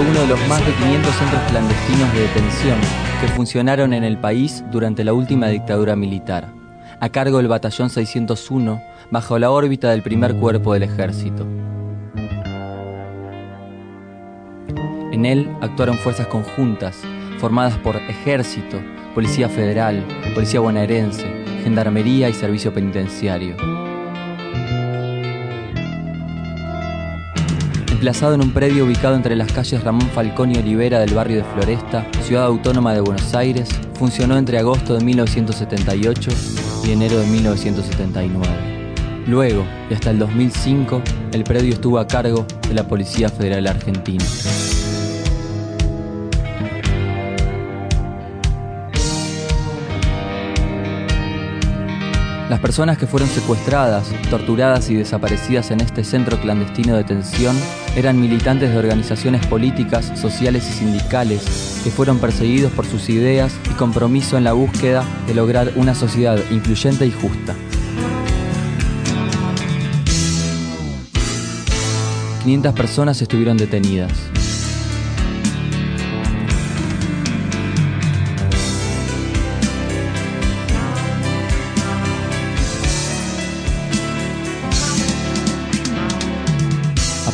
Fue uno de los más de 500 centros clandestinos de detención que funcionaron en el país durante la última dictadura militar, a cargo del Batallón 601, bajo la órbita del primer cuerpo del ejército. En él actuaron fuerzas conjuntas, formadas por ejército, Policía Federal, Policía Bonaerense, Gendarmería y Servicio Penitenciario. Emplazado en un predio ubicado entre las calles Ramón Falcón y Olivera del barrio de Floresta, ciudad autónoma de Buenos Aires, funcionó entre agosto de 1978 y enero de 1979. Luego, y hasta el 2005, el predio estuvo a cargo de la Policía Federal Argentina. Las personas que fueron secuestradas, torturadas y desaparecidas en este centro clandestino de detención eran militantes de organizaciones políticas, sociales y sindicales que fueron perseguidos por sus ideas y compromiso en la búsqueda de lograr una sociedad incluyente y justa. 500 personas estuvieron detenidas.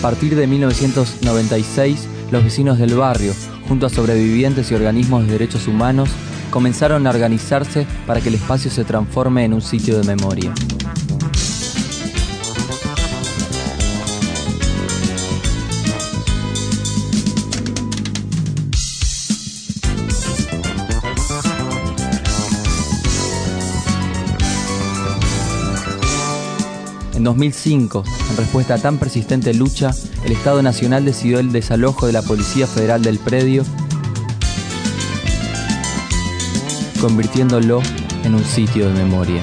Partir de 1996, los vecinos del barrio, junto a sobrevivientes y organismos de derechos humanos, comenzaron a organizarse para que el espacio se transforme en un sitio de memoria. 2005, en respuesta a tan persistente lucha, el Estado Nacional decidió el desalojo de la Policía Federal del predio, convirtiéndolo en un sitio de memoria.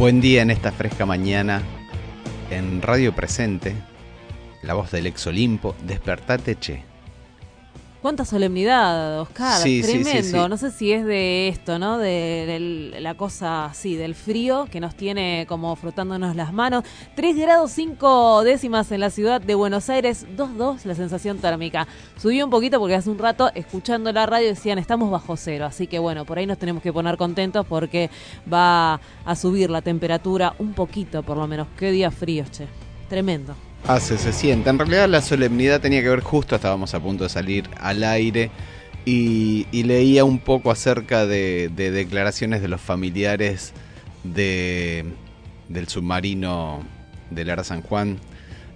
Buen día en esta fresca mañana en Radio Presente, la voz del ex Olimpo, despertate che. Cuánta solemnidad, Oscar. Sí, sí, sí, Tremendo. sí. No sé si es de esto, ¿no? De, la cosa así, del frío que nos tiene como frotándonos las manos. 3 grados 5 décimas en la ciudad de Buenos Aires, 2.2 la sensación térmica. Subió un poquito porque hace un rato, escuchando la radio, decían estamos bajo cero. Así que bueno, por ahí nos tenemos que poner contentos porque va a subir la temperatura un poquito, por lo menos. Qué día frío, che. Tremendo. Hace, se siente. En realidad la solemnidad tenía que ver justo, estábamos a punto de salir al aire y, leía un poco acerca de, de declaraciones de los familiares de, del submarino del Ara San Juan,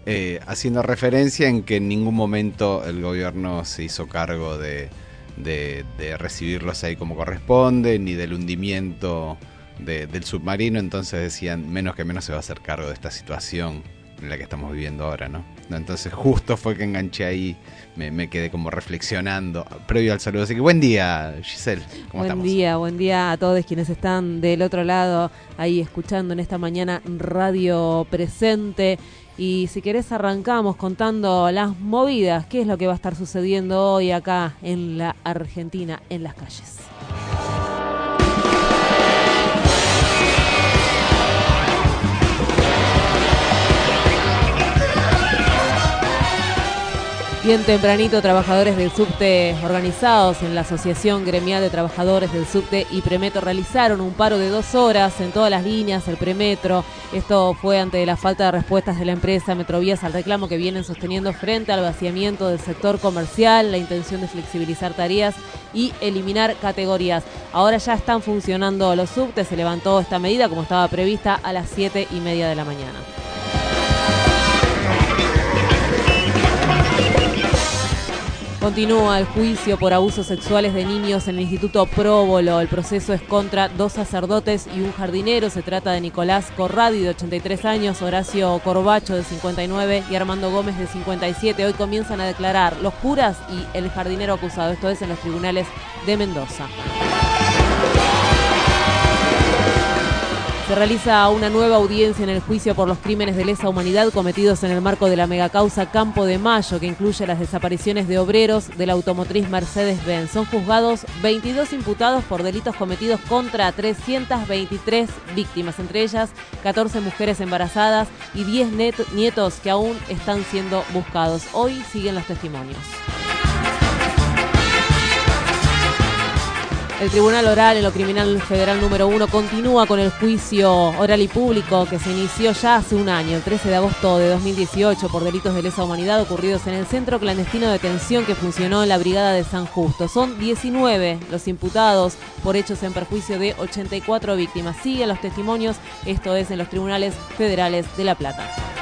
eh, haciendo referencia en que en ningún momento el gobierno se hizo cargo de, de- de recibirlos ahí como corresponde, ni del hundimiento de- del submarino, entonces decían, menos que menos se va a hacer cargo de esta situación la que estamos viviendo ahora, ¿no? Entonces justo fue que enganché ahí, me, me quedé como reflexionando previo al saludo. Así que buen día, Giselle. ¿Cómo buen estamos? día, buen día a todos quienes están del otro lado ahí escuchando en esta mañana Radio Presente. Y si querés arrancamos contando las movidas, qué es lo que va a estar sucediendo hoy acá en la Argentina, en las calles. Bien tempranito, trabajadores del subte organizados en la Asociación Gremial de Trabajadores del Subte y Premetro realizaron un paro de dos horas en todas las líneas, el Premetro. Esto fue ante la falta de respuestas de la empresa Metrovías al reclamo que vienen sosteniendo frente al vaciamiento del sector comercial, la intención de flexibilizar tareas y eliminar categorías. Ahora ya están funcionando los subtes, se levantó esta medida como estaba prevista a las 7 y media de la mañana. Continúa el juicio por abusos sexuales de niños en el Instituto Próbolo. El proceso es contra dos sacerdotes y un jardinero. Se trata de Nicolás Corradi, de 83 años, Horacio Corbacho, de 59, y Armando Gómez, de 57. Hoy comienzan a declarar los curas y el jardinero acusado. Esto es en los tribunales de Mendoza. Se realiza una nueva audiencia en el juicio por los crímenes de lesa humanidad cometidos en el marco de la megacausa Campo de Mayo, que incluye las desapariciones de obreros de la automotriz Mercedes-Benz. Son juzgados 22 imputados por delitos cometidos contra 323 víctimas, entre ellas 14 mujeres embarazadas y 10 nietos que aún están siendo buscados. Hoy siguen los testimonios. El Tribunal Oral en lo Criminal Federal número 1 continúa con el juicio oral y público que se inició ya hace un año, el 13 de agosto de 2018, por delitos de lesa humanidad ocurridos en el centro clandestino de detención que funcionó en la Brigada de San Justo. Son 19 los imputados por hechos en perjuicio de 84 víctimas. Siguen los testimonios, esto es en los tribunales federales de La Plata.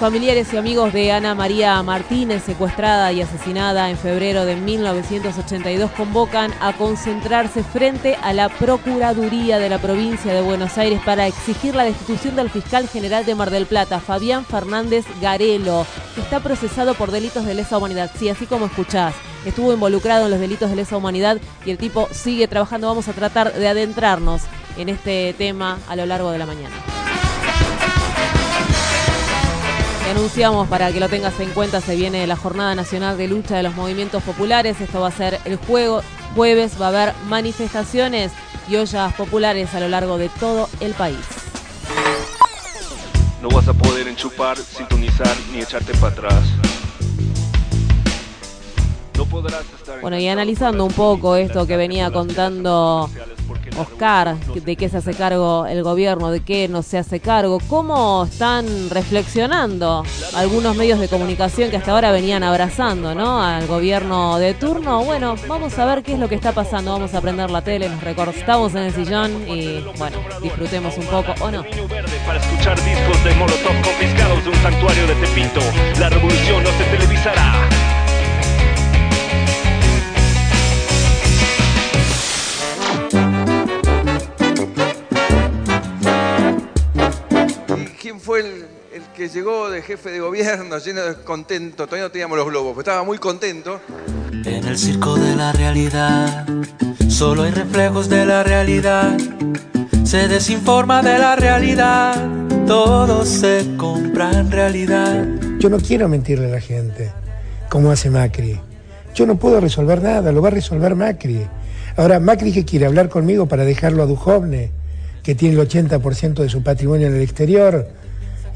Familiares y amigos de Ana María Martínez, secuestrada y asesinada en febrero de 1982, convocan a concentrarse frente a la Procuraduría de la provincia de Buenos Aires para exigir la destitución del fiscal general de Mar del Plata, Fabián Fernández Garelo, que está procesado por delitos de lesa humanidad. Sí, así como escuchás, estuvo involucrado en los delitos de lesa humanidad y el tipo sigue trabajando. Vamos a tratar de adentrarnos en este tema a lo largo de la mañana anunciamos para que lo tengas en cuenta, se viene la Jornada Nacional de Lucha de los Movimientos Populares. Esto va a ser el juego, jueves, va a haber manifestaciones y ollas populares a lo largo de todo el país. No vas a poder enchupar, sintonizar ni echarte para atrás. bueno, y analizando un poco esto que venía contando Oscar, de qué se hace cargo el gobierno, de qué no se hace cargo, cómo están reflexionando algunos medios de comunicación que hasta ahora venían abrazando ¿no? al gobierno de turno. Bueno, vamos a ver qué es lo que está pasando, vamos a prender la tele, nos recortamos en el sillón y bueno, disfrutemos un poco o no. Para escuchar discos de Molotov confiscados de un santuario de Tepinto, la revolución no se televisará. Fue el, que llegó de jefe de gobierno lleno de contento, todavía no teníamos los globos, pero estaba muy contento. En el circo de la realidad, solo hay reflejos de la realidad. Se desinforma de la realidad, todo se compra en realidad. Yo no quiero mentirle a la gente, como hace Macri. Yo no puedo resolver nada, lo va a resolver Macri. Ahora, Macri que quiere hablar conmigo para dejarlo a Dujovne, que tiene el 80% de su patrimonio en el exterior,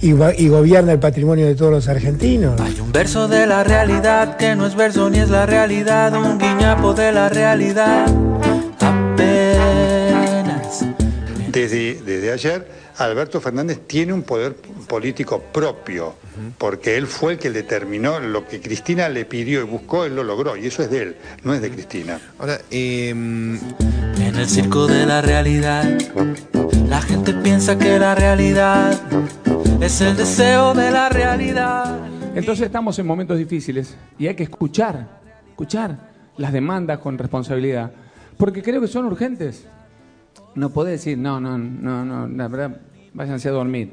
y, gobierna el patrimonio de todos los argentinos. Hay un verso de la realidad que no es verso ni es la realidad, un guiñapo de la realidad. Apenas. Desde, desde ayer, Alberto Fernández tiene un poder político propio, porque él fue el que determinó lo que Cristina le pidió y buscó, él lo logró, y eso es de él, no es de Cristina. Ahora, em, en el circo de la realidad, la gente piensa que la realidad es el deseo de la realidad. Entonces estamos en momentos difíciles y hay que escuchar, escuchar las demandas con responsabilidad, porque creo que son urgentes. No puede decir, no, no, no, no, la verdad, váyanse a dormir.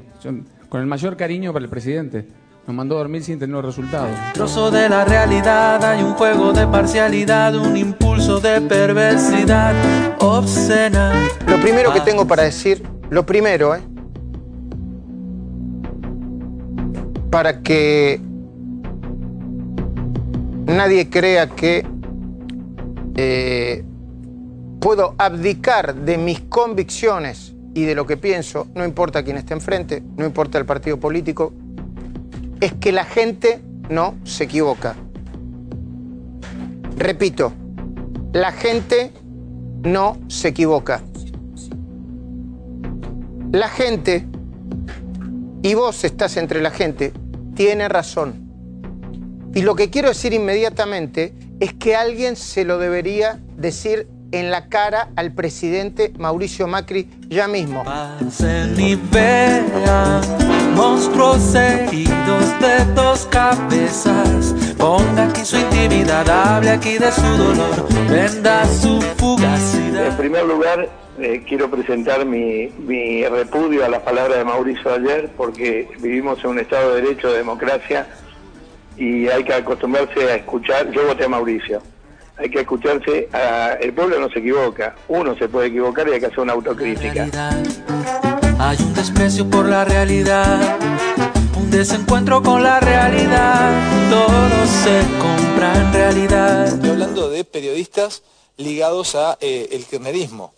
con el mayor cariño para el presidente. Nos mandó a dormir sin tener resultados. Trozo de la realidad, hay un juego de parcialidad, un impulso de perversidad obscena. Lo primero que tengo para decir, lo primero, ¿eh? Para que nadie crea que eh, puedo abdicar de mis convicciones y de lo que pienso, no importa quién esté enfrente, no importa el partido político, es que la gente no se equivoca. Repito, la gente no se equivoca. La gente, y vos estás entre la gente, tiene razón. Y lo que quiero decir inmediatamente es que alguien se lo debería decir en la cara al presidente Mauricio Macri ya mismo. Pasen y vean monstruos heridos de dos cabezas. Ponga aquí su intimidad, hable aquí de su dolor, venda su fugacidad. En primer lugar, eh, quiero presentar mi, mi repudio a las palabras de Mauricio ayer, porque vivimos en un Estado de Derecho, de democracia, y hay que acostumbrarse a escuchar. Yo voté a Mauricio. Hay que escucharse, a, el pueblo no se equivoca, uno se puede equivocar y hay que hacer una autocrítica. Hay un desprecio por la realidad, un desencuentro con la realidad. Todo se compra en realidad. Estoy hablando de periodistas ligados a eh, el kirchnerismo.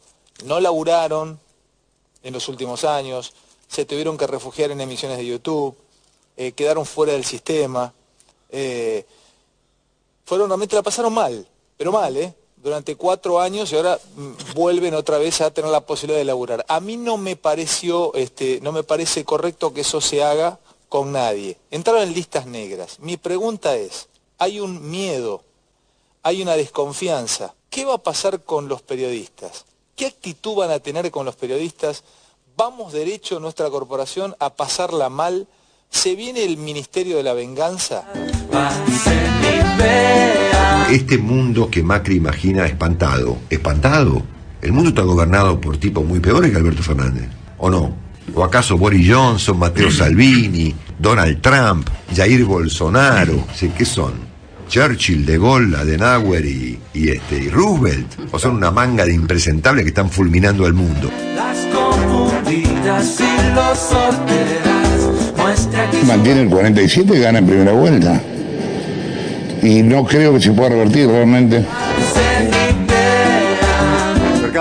No laburaron en los últimos años, se tuvieron que refugiar en emisiones de YouTube, eh, quedaron fuera del sistema, eh, fueron realmente la pasaron mal, pero mal, ¿eh? Durante cuatro años y ahora mm, vuelven otra vez a tener la posibilidad de laburar. A mí no me pareció, este, no me parece correcto que eso se haga con nadie. Entraron en listas negras. Mi pregunta es, hay un miedo, hay una desconfianza. ¿Qué va a pasar con los periodistas? ¿Qué actitud van a tener con los periodistas? ¿Vamos derecho nuestra corporación a pasarla mal? ¿Se viene el Ministerio de la Venganza? Este mundo que Macri imagina espantado, espantado. El mundo está gobernado por tipos muy peores que Alberto Fernández, ¿o no? ¿O acaso Boris Johnson, Matteo Salvini, Donald Trump, Jair Bolsonaro? ¿Sí, ¿Qué son? Churchill, De Gaulle, Adenauer y, y este, y Roosevelt. ¿O son una manga de impresentables que están fulminando al mundo? Las confundidas y los solteras. Mantiene el 47 y gana en primera vuelta. Y no creo que se pueda revertir realmente.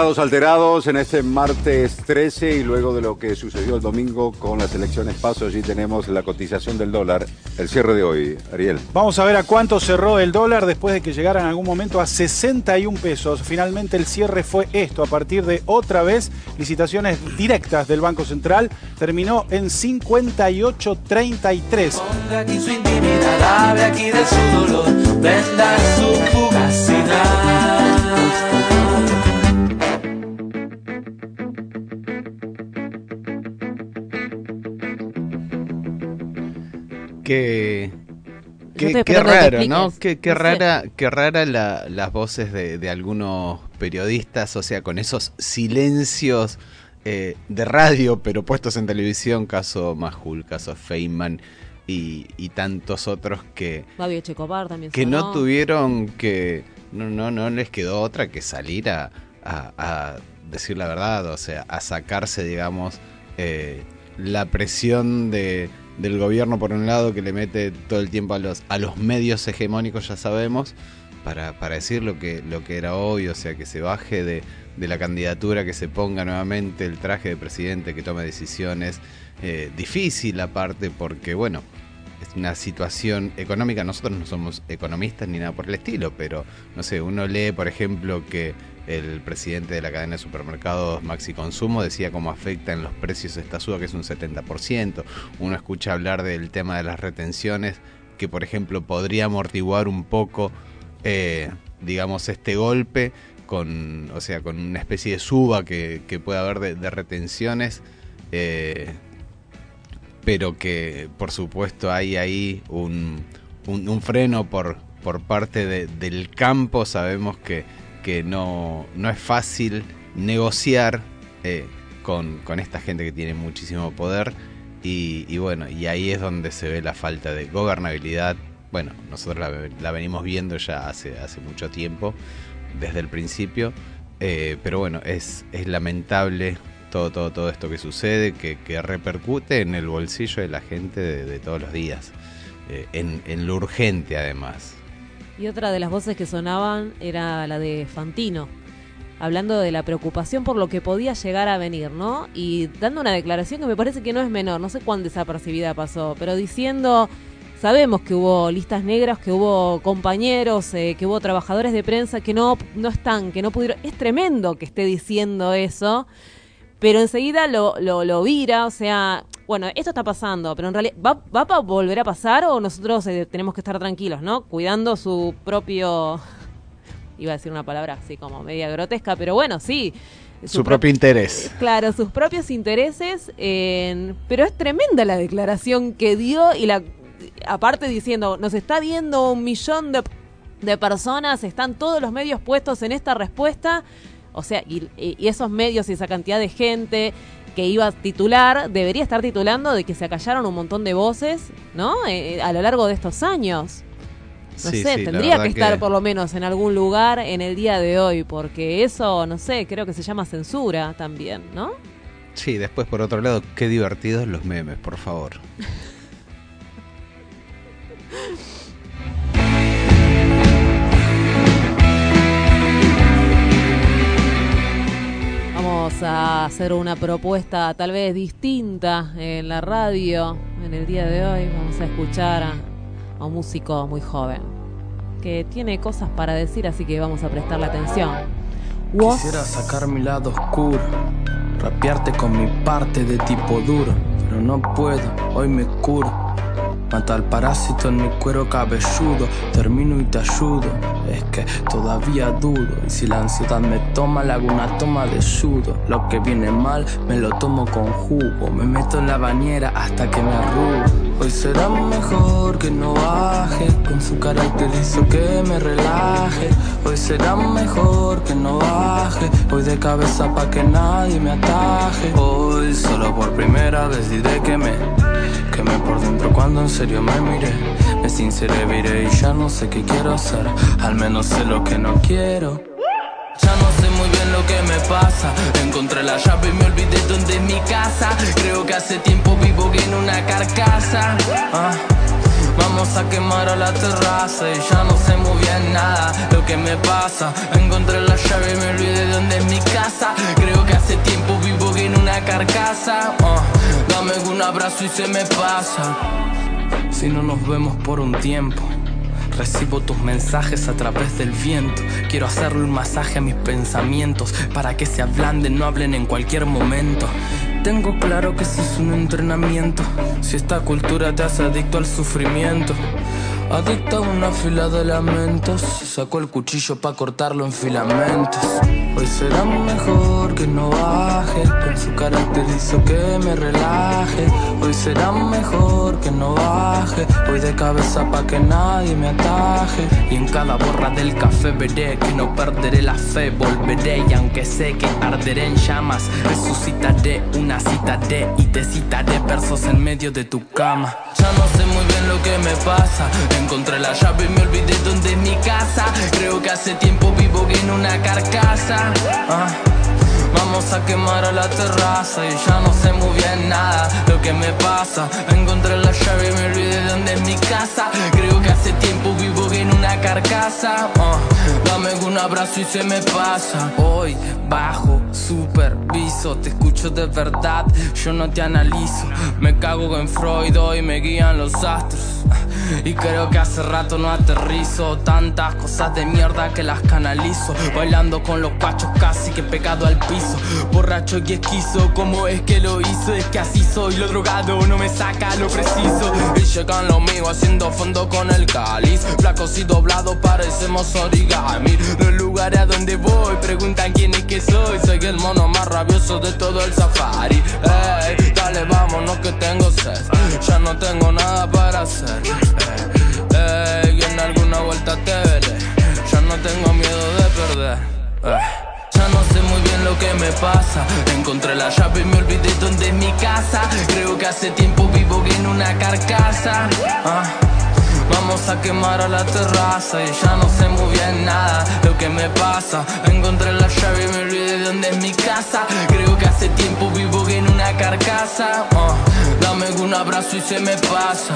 Alterados en este martes 13 y luego de lo que sucedió el domingo con las elecciones paso, allí tenemos la cotización del dólar, el cierre de hoy. Ariel. Vamos a ver a cuánto cerró el dólar después de que llegara en algún momento a 61 pesos. Finalmente el cierre fue esto, a partir de otra vez licitaciones directas del Banco Central, terminó en 58.33. Ponga aquí su intimidad, hable aquí de su dolor, venda su fugacidad. Qué, qué, raro. ¿no? Qué, rara, qué rara la- las voces de, de algunos periodistas, o sea, con esos silencios eh, de radio, pero puestos en televisión, caso Majul, caso Feynman y, y tantos otros que, Checopar también que no tuvieron que, no, no, no les quedó otra que salir a, a- a decir la verdad, o sea, a sacarse, digamos, eh, la presión de, del gobierno por un lado que le mete todo el tiempo a los, a los medios hegemónicos, ya sabemos, para, para decir lo que, lo que era hoy, o sea, que se baje de, de la candidatura, que se ponga nuevamente el traje de presidente, que tome decisiones. eh, difícil aparte porque, bueno, es una situación económica. Nosotros no somos economistas ni nada por el estilo, pero no sé, uno lee, por ejemplo, que el presidente de la cadena de supermercados Maxi Consumo decía cómo afecta en los precios esta suba, que es un 70%. Uno escucha hablar del tema de las retenciones, que por ejemplo podría amortiguar un poco, eh, digamos, este golpe con, o sea, con una especie de suba que, que puede haber de, retenciones. eh, pero que por supuesto hay ahí un, un- freno por, por parte de- del campo. Sabemos que, que no, no es fácil negociar eh, con, con esta gente que tiene muchísimo poder. Y, bueno, y ahí es donde se ve la falta de gobernabilidad. Bueno, nosotros la, la venimos viendo ya hace, hace mucho tiempo, desde el principio. Eh, pero bueno, es, es lamentable todo, todo, todo esto que sucede, que, que repercute en el bolsillo de la gente de, de todos los días. Eh, en, en lo urgente además. Y otra de las voces que sonaban era la de Fantino, hablando de la preocupación por lo que podía llegar a venir, ¿no? Y dando una declaración que me parece que no es menor, no sé cuán desapercibida pasó, pero diciendo, sabemos que hubo listas negras, que hubo compañeros, eh, que hubo trabajadores de prensa que no, no están, que no pudieron, es tremendo que esté diciendo eso, pero enseguida lo, lo, lo vira, o sea, bueno, esto está pasando, pero en realidad, ¿va, va a volver a pasar o nosotros eh, tenemos que estar tranquilos, ¿no? Cuidando su propio iba a decir una palabra así como media grotesca, pero bueno, sí. Su, propio interés. Claro, sus propios intereses, pero es tremenda la declaración que dio y la aparte diciendo, nos está viendo un millón de, de personas, están todos los medios puestos en esta respuesta, o sea, y, y esos medios y esa cantidad de gente que iba a titular, debería estar titulando de que se acallaron un montón de voces, ¿no? Eh, a lo largo de estos años. No Sí, sé, sí, tendría que estar que- por lo menos en algún lugar en el día de hoy, porque eso, no sé, creo que se llama censura también, ¿no? Sí, después por otro lado, qué divertidos los memes, por favor. Vamos a hacer una propuesta tal vez distinta en la radio en el día de hoy. Vamos a escuchar a, un músico muy joven que tiene cosas para decir, así que vamos a prestarle atención. Quisiera sacar mi lado oscuro, rapearte con mi parte de tipo duro, pero no puedo, hoy me curo. Mata al parásito en mi cuero cabelludo, termino y te ayudo. Es que todavía dudo, y si la ansiedad me toma, le hago una toma de judo. Lo que viene mal, me lo tomo con jugo, me meto en la bañera hasta que me arrugo. Hoy será mejor que no baje, con su carácter hizo que me relaje. Hoy será mejor que no baje, voy de cabeza pa' que nadie me ataje. Hoy solo por primera vez diré que me Quemé por dentro cuando en serio me miré. Me sinceré, viré y ya no sé qué quiero hacer. Al menos sé lo que no quiero lo que me pasa Encontré la llave y me olvidé dónde es mi casa Creo que hace tiempo vivo en una carcasa Ah, Vamos a quemar a la terraza y ya no sé muy bien nada lo que me pasa. Encontré la llave y me olvidé dónde es mi casa. Creo que hace tiempo vivo en una carcasa. Ah, dame un abrazo y se me pasa. Si no nos vemos por un tiempo. Recibo tus mensajes a través del viento. Quiero hacerle un masaje a mis pensamientos para que se ablanden, no hablen en cualquier momento. Tengo claro que ese es un entrenamiento. Si esta cultura te hace adicto al sufrimiento. Adicta a una fila de lamentos. Sacó el cuchillo para cortarlo en filamentos. Hoy será mejor que no baje. Con su carácter hizo que me relaje. Hoy será mejor que no baje. Voy de cabeza pa' que nadie me ataje. Y en cada borra del café veré que no perderé la fe. Volveré y aunque sé que arderé en llamas, resucitaré una cita de y te citaré versos en medio de tu cama. Ya no sé muy bien lo que me pasa. Encontré la llave y me olvidé dónde es mi casa. Creo que hace tiempo vivo en una carcasa. Ah. Vamos a quemar a la terraza y ya no sé muy bien nada lo que me pasa. Encontré la llave y me olvidé dónde es mi casa. Creo que hace tiempo vivo en una carcasa. Ah, dame un abrazo y se me pasa. Hoy bajo, superviso, te escucho de verdad, yo no te analizo. Me cago en Freud, hoy me guían los astros. Y creo que hace rato no aterrizo. Tantas cosas de mierda que las canalizo. Bailando con los pachos casi que pegado al piso. Borracho y esquizo, ¿cómo es que lo hizo? Es que así soy, lo drogado no me saca lo preciso. Y llegan los míos haciendo fondo con el cáliz. Flacos y doblados parecemos origami. Los lugares a donde voy preguntan quién es que soy. Soy el mono más rabioso de todo el safari vámonos que tengo sed. Ya no tengo nada para hacer. Ey, y en alguna vuelta te veré. Ya no tengo miedo de perder. Ey. Ya no sé muy bien lo que me pasa. Encontré la llave y me olvidé dónde es mi casa. Creo que hace tiempo vivo en una carcasa. Ah. Vamos a quemar a la terraza y ya no sé muy bien nada lo que me pasa. Encontré la llave y me olvidé de dónde es mi casa. Creo que hace tiempo vivo en una carcasa. Ah, dame un abrazo y se me pasa.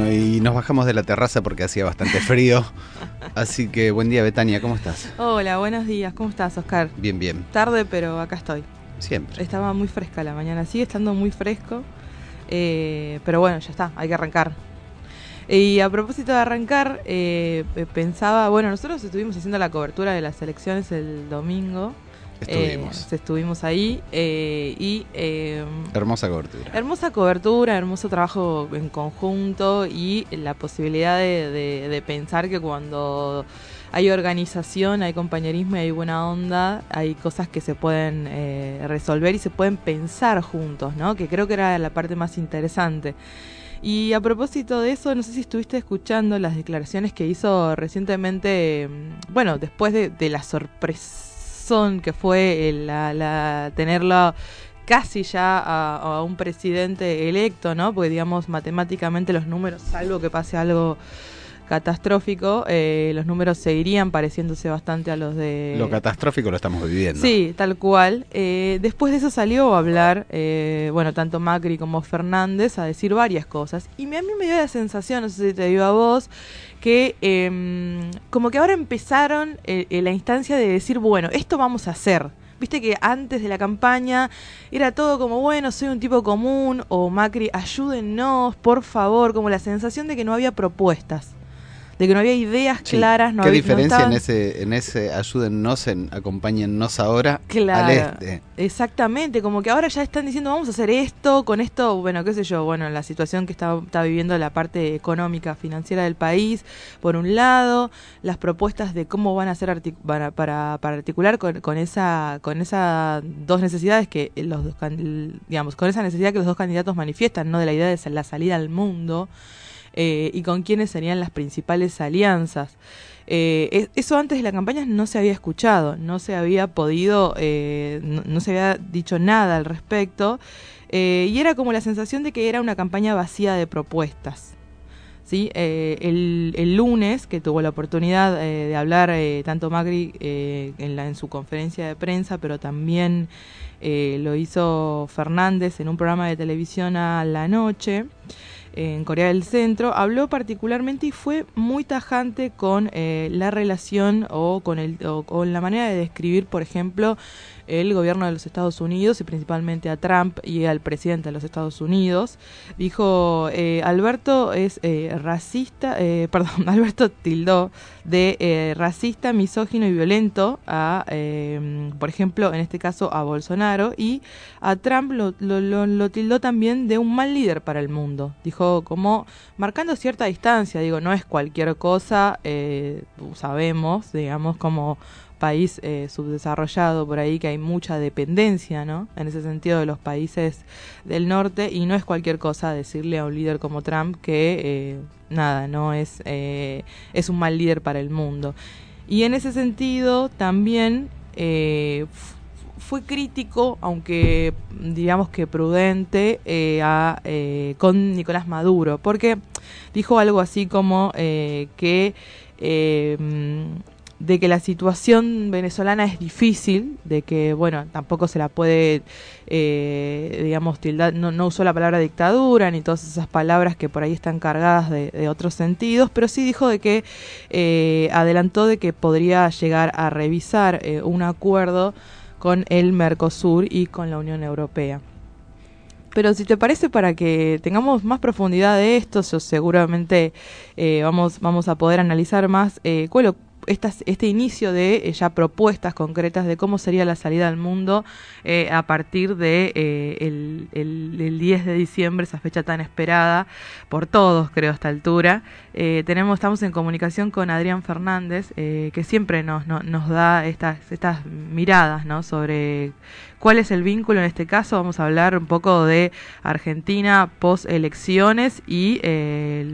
Bueno, y nos bajamos de la terraza porque hacía bastante frío. Así que buen día, Betania, ¿cómo estás? Hola, buenos días. ¿Cómo estás, Oscar? Bien, bien. Tarde, pero acá estoy. Siempre. Estaba muy fresca la mañana, sigue estando muy fresco. eh, pero bueno, ya está, hay que arrancar. Y a propósito de arrancar, eh, eh, pensaba, bueno, nosotros estuvimos haciendo la cobertura de las elecciones el domingo. Estuvimos. Eh, estuvimos ahí eh, y eh, Hermosa cobertura. Hermosa cobertura, hermoso trabajo en conjunto y la posibilidad de, de- de pensar que cuando hay organización, hay compañerismo y hay buena onda, hay cosas que se pueden eh, resolver y se pueden pensar juntos, ¿no? Que creo que era la parte más interesante. Y a propósito de eso, no sé si estuviste escuchando las declaraciones que hizo recientemente, mm, bueno, después de, de la que fue la, la- tenerla casi ya a, a un presidente electo, ¿no? Porque digamos matemáticamente los números, salvo que pase algo catastrófico, eh, los números seguirían pareciéndose bastante a los de... Lo catastrófico lo estamos viviendo. Sí, tal cual. Eh, después de eso salió a hablar, eh, bueno, tanto Macri como Fernández a decir varias cosas. Y a mí me dio la sensación, no sé si te dio a vos, que em, como que ahora empezaron eh, eh, la instancia de decir, bueno, esto vamos a hacer. Viste que antes de la campaña era todo como, bueno, soy un tipo común, o Macri, ayúdennos, por favor, como la sensación de que no había propuestas, de que no había ideas Sí. claras, no ¿Qué había no diferencia estaban- en ese, en ese ayúdennos, en acompáñennos ahora Claro, al este? exactamente, como que ahora ya están diciendo vamos a hacer esto, con esto, bueno, qué sé yo, bueno, la situación que está, está viviendo la parte económica, financiera del país, por un lado, las propuestas de cómo van a hacer artic- para, para, para articular con, con esa con esas dos necesidades que los dos, digamos, con esa necesidad que los dos candidatos manifiestan, no de la idea de la salida al mundo, eh, y con quiénes serían las principales alianzas. Eh, es- eso antes de la campaña no se había escuchado, no se había podido, eh, no, se había dicho nada al respecto, y era como la sensación de que era una campaña vacía de propuestas. ¿sí? El, lunes, que tuvo la oportunidad de hablar tanto Macri en, la, en su conferencia de prensa, pero también lo hizo Fernández en un programa de televisión a la noche en Corea del Centro, habló particularmente y fue muy tajante con eh, la relación o con, el, o con la manera de describir, por ejemplo, el gobierno de los Estados Unidos y principalmente a Trump y al presidente de los Estados Unidos. Dijo, eh, Alberto es eh, racista, eh, perdón, Alberto tildó de eh, racista, misógino y violento a, por ejemplo, en este caso a Bolsonaro y a Trump lo, lo, lo, tildó también de un mal líder para el mundo. Dijo como marcando cierta distancia, digo, no es cualquier cosa, sabemos, digamos, como país eh, subdesarrollado por ahí que hay mucha dependencia, ¿no? En ese sentido de los países del norte y no es cualquier cosa decirle a un líder como Trump que eh, nada, no es eh, es un mal líder para el mundo. Y en ese sentido también fue crítico, aunque digamos que prudente, con Nicolás Maduro, porque dijo algo así como que de que la situación venezolana es difícil, de que, bueno, tampoco se la puede, eh, digamos, tildar, no, usó la palabra dictadura ni todas esas palabras que por ahí están cargadas de, otros sentidos, pero sí dijo de que eh, adelantó de que podría llegar a revisar eh, un acuerdo con el Mercosur y con la Unión Europea. Pero si te parece, para que tengamos más profundidad de esto, seguramente eh, vamos, vamos a poder analizar más eh, cuál, estas, este inicio de eh, ya propuestas concretas de cómo sería la salida al mundo eh, a partir de eh, el, el- el 10 de diciembre, esa fecha tan esperada por todos, creo, a esta altura. Eh, tenemos, estamos en comunicación con Adrián Fernández, eh, que siempre nos, no- nos da estas, estas miradas ¿no? sobre cuál es el vínculo en este caso. Vamos a hablar un poco de Argentina post elecciones y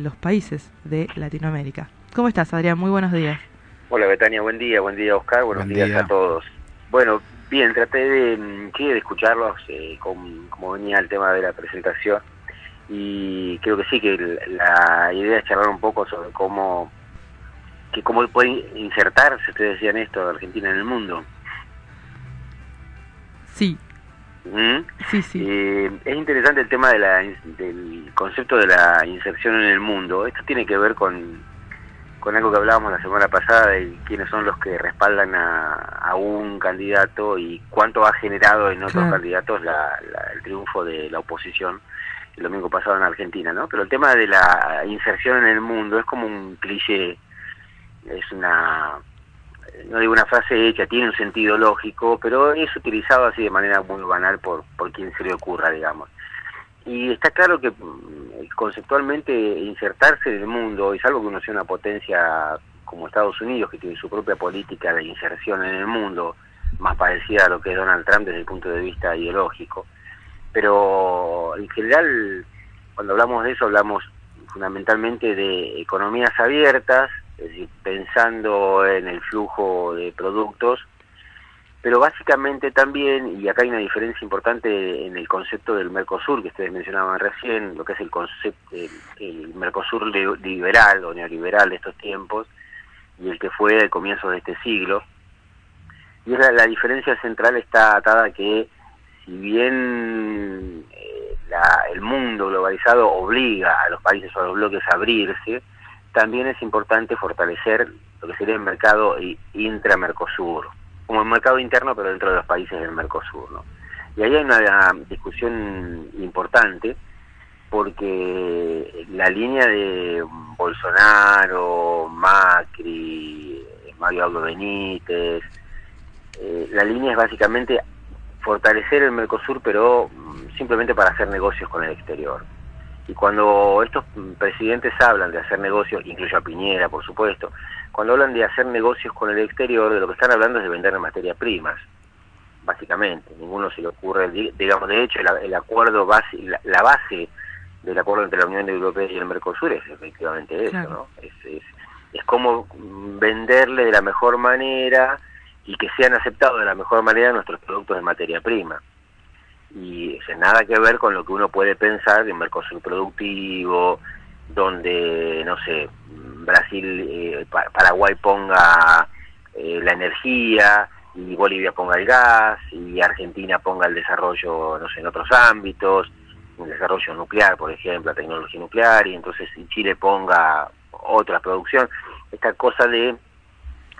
los países de Latinoamérica. ¿Cómo estás, Adrián? Muy buenos días. Hola Betania, buen día, buen día Oscar, buenos Buen días día. a todos. Bueno, bien, traté de, mm, sí, de escucharlos, eh, con- como venía el tema de la presentación, y creo que sí, que la idea es charlar un poco sobre cómo, que cómo puede insertarse, ustedes decían esto, Argentina en el mundo. Sí. ¿Mm? Sí, sí. Eh, es interesante el tema de la, in- del concepto de la inserción en el mundo. Esto tiene que ver con, con algo que hablábamos la semana pasada de quiénes son los que respaldan a, a un candidato y cuánto ha generado en otros Claro. candidatos la- la- el triunfo de la oposición el domingo pasado en Argentina, ¿no? Pero el tema de la inserción en el mundo es como un cliché, es una no digo una frase hecha, tiene un sentido lógico, pero es utilizado así de manera muy banal por, por quien se le ocurra, digamos. Y está claro que mm, conceptualmente insertarse en el mundo, y salvo que uno sea una potencia como Estados Unidos, que tiene su propia política de inserción en el mundo, más parecida a lo que es Donald Trump desde el punto de vista ideológico, pero en general, cuando hablamos de eso, hablamos fundamentalmente de economías abiertas, es decir, pensando en el flujo de productos, pero básicamente también, y acá hay una diferencia importante en el concepto del Mercosur que ustedes mencionaban recién, lo que es el concepto, el, Mercosur li- liberal o neoliberal de estos tiempos, y el que fue al comienzo de este siglo. Y la, la diferencia central está atada que si bien eh, la- el mundo globalizado obliga a los países o a los bloques a abrirse, también es importante fortalecer lo que sería el mercado i- intra-Mercosur, como el mercado interno pero dentro de los países del Mercosur. ¿no? Y ahí hay una discusión importante porque la línea de Bolsonaro, Macri, Mario Aldo Benítez, eh, la línea es básicamente fortalecer el Mercosur, pero mm, simplemente para hacer negocios con el exterior. Y cuando estos presidentes hablan de hacer negocios, incluyo a Piñera, por supuesto, cuando hablan de hacer negocios con el exterior, de lo que están hablando es de vender materias primas, básicamente. Ninguno se le ocurre, di- digamos, de hecho, el, el acuerdo base, la, la base del acuerdo entre la Unión Europea y el Mercosur es efectivamente eso, Claro. ¿no? Es, es, es como venderle de la mejor manera y que sean aceptados de la mejor manera nuestros productos de materia prima. Y sea, nada que ver con lo que uno puede pensar de un Mercosur productivo, donde, no sé, Brasil, eh, Pa- Paraguay ponga eh, la energía y Bolivia ponga el gas y Argentina ponga el desarrollo, no sé, en otros ámbitos, el desarrollo nuclear, por ejemplo, la tecnología nuclear, y entonces Chile ponga otra producción. Esta cosa de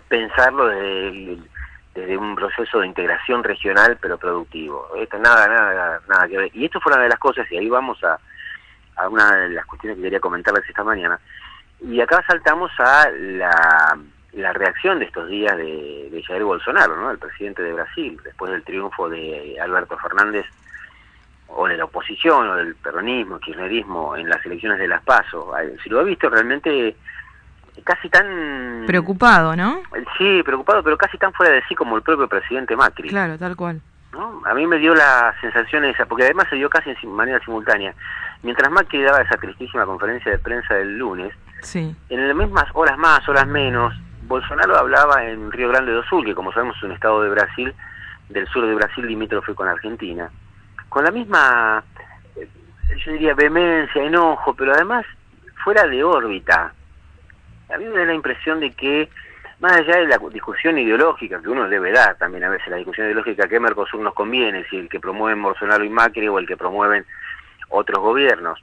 pensarlo desde, el- desde un proceso de integración regional pero productivo. Esto nada, nada, nada que ver. Y esto fue una de las cosas, y ahí vamos a, a una de las cuestiones que quería comentarles esta mañana. Y acá saltamos a la, la reacción de estos días de, de Jair Bolsonaro, ¿no? el presidente de Brasil, después del triunfo de Alberto Fernández o de la oposición o del peronismo, kirchnerismo en las elecciones de las PASO. Si lo ha visto realmente casi tan... Preocupado, ¿no? Sí, preocupado, pero casi tan fuera de sí como el propio presidente Macri. Claro, tal cual. ¿no? A mí me dio la sensación esa, porque además se dio casi en sim- manera simultánea. Mientras Macri daba esa tristísima conferencia de prensa del lunes, Sí. en las mismas horas más, horas menos, Bolsonaro hablaba en Río Grande do Sul, que como sabemos es un estado de Brasil, del sur de Brasil limítrofe con Argentina, con la misma, eh, yo diría, vehemencia, enojo, pero además fuera de órbita. A mí me da la impresión de que, más allá de la discusión ideológica que uno debe dar también a veces, la discusión ideológica que Mercosur nos conviene, si el que promueven Bolsonaro y Macri o el que promueven otros gobiernos,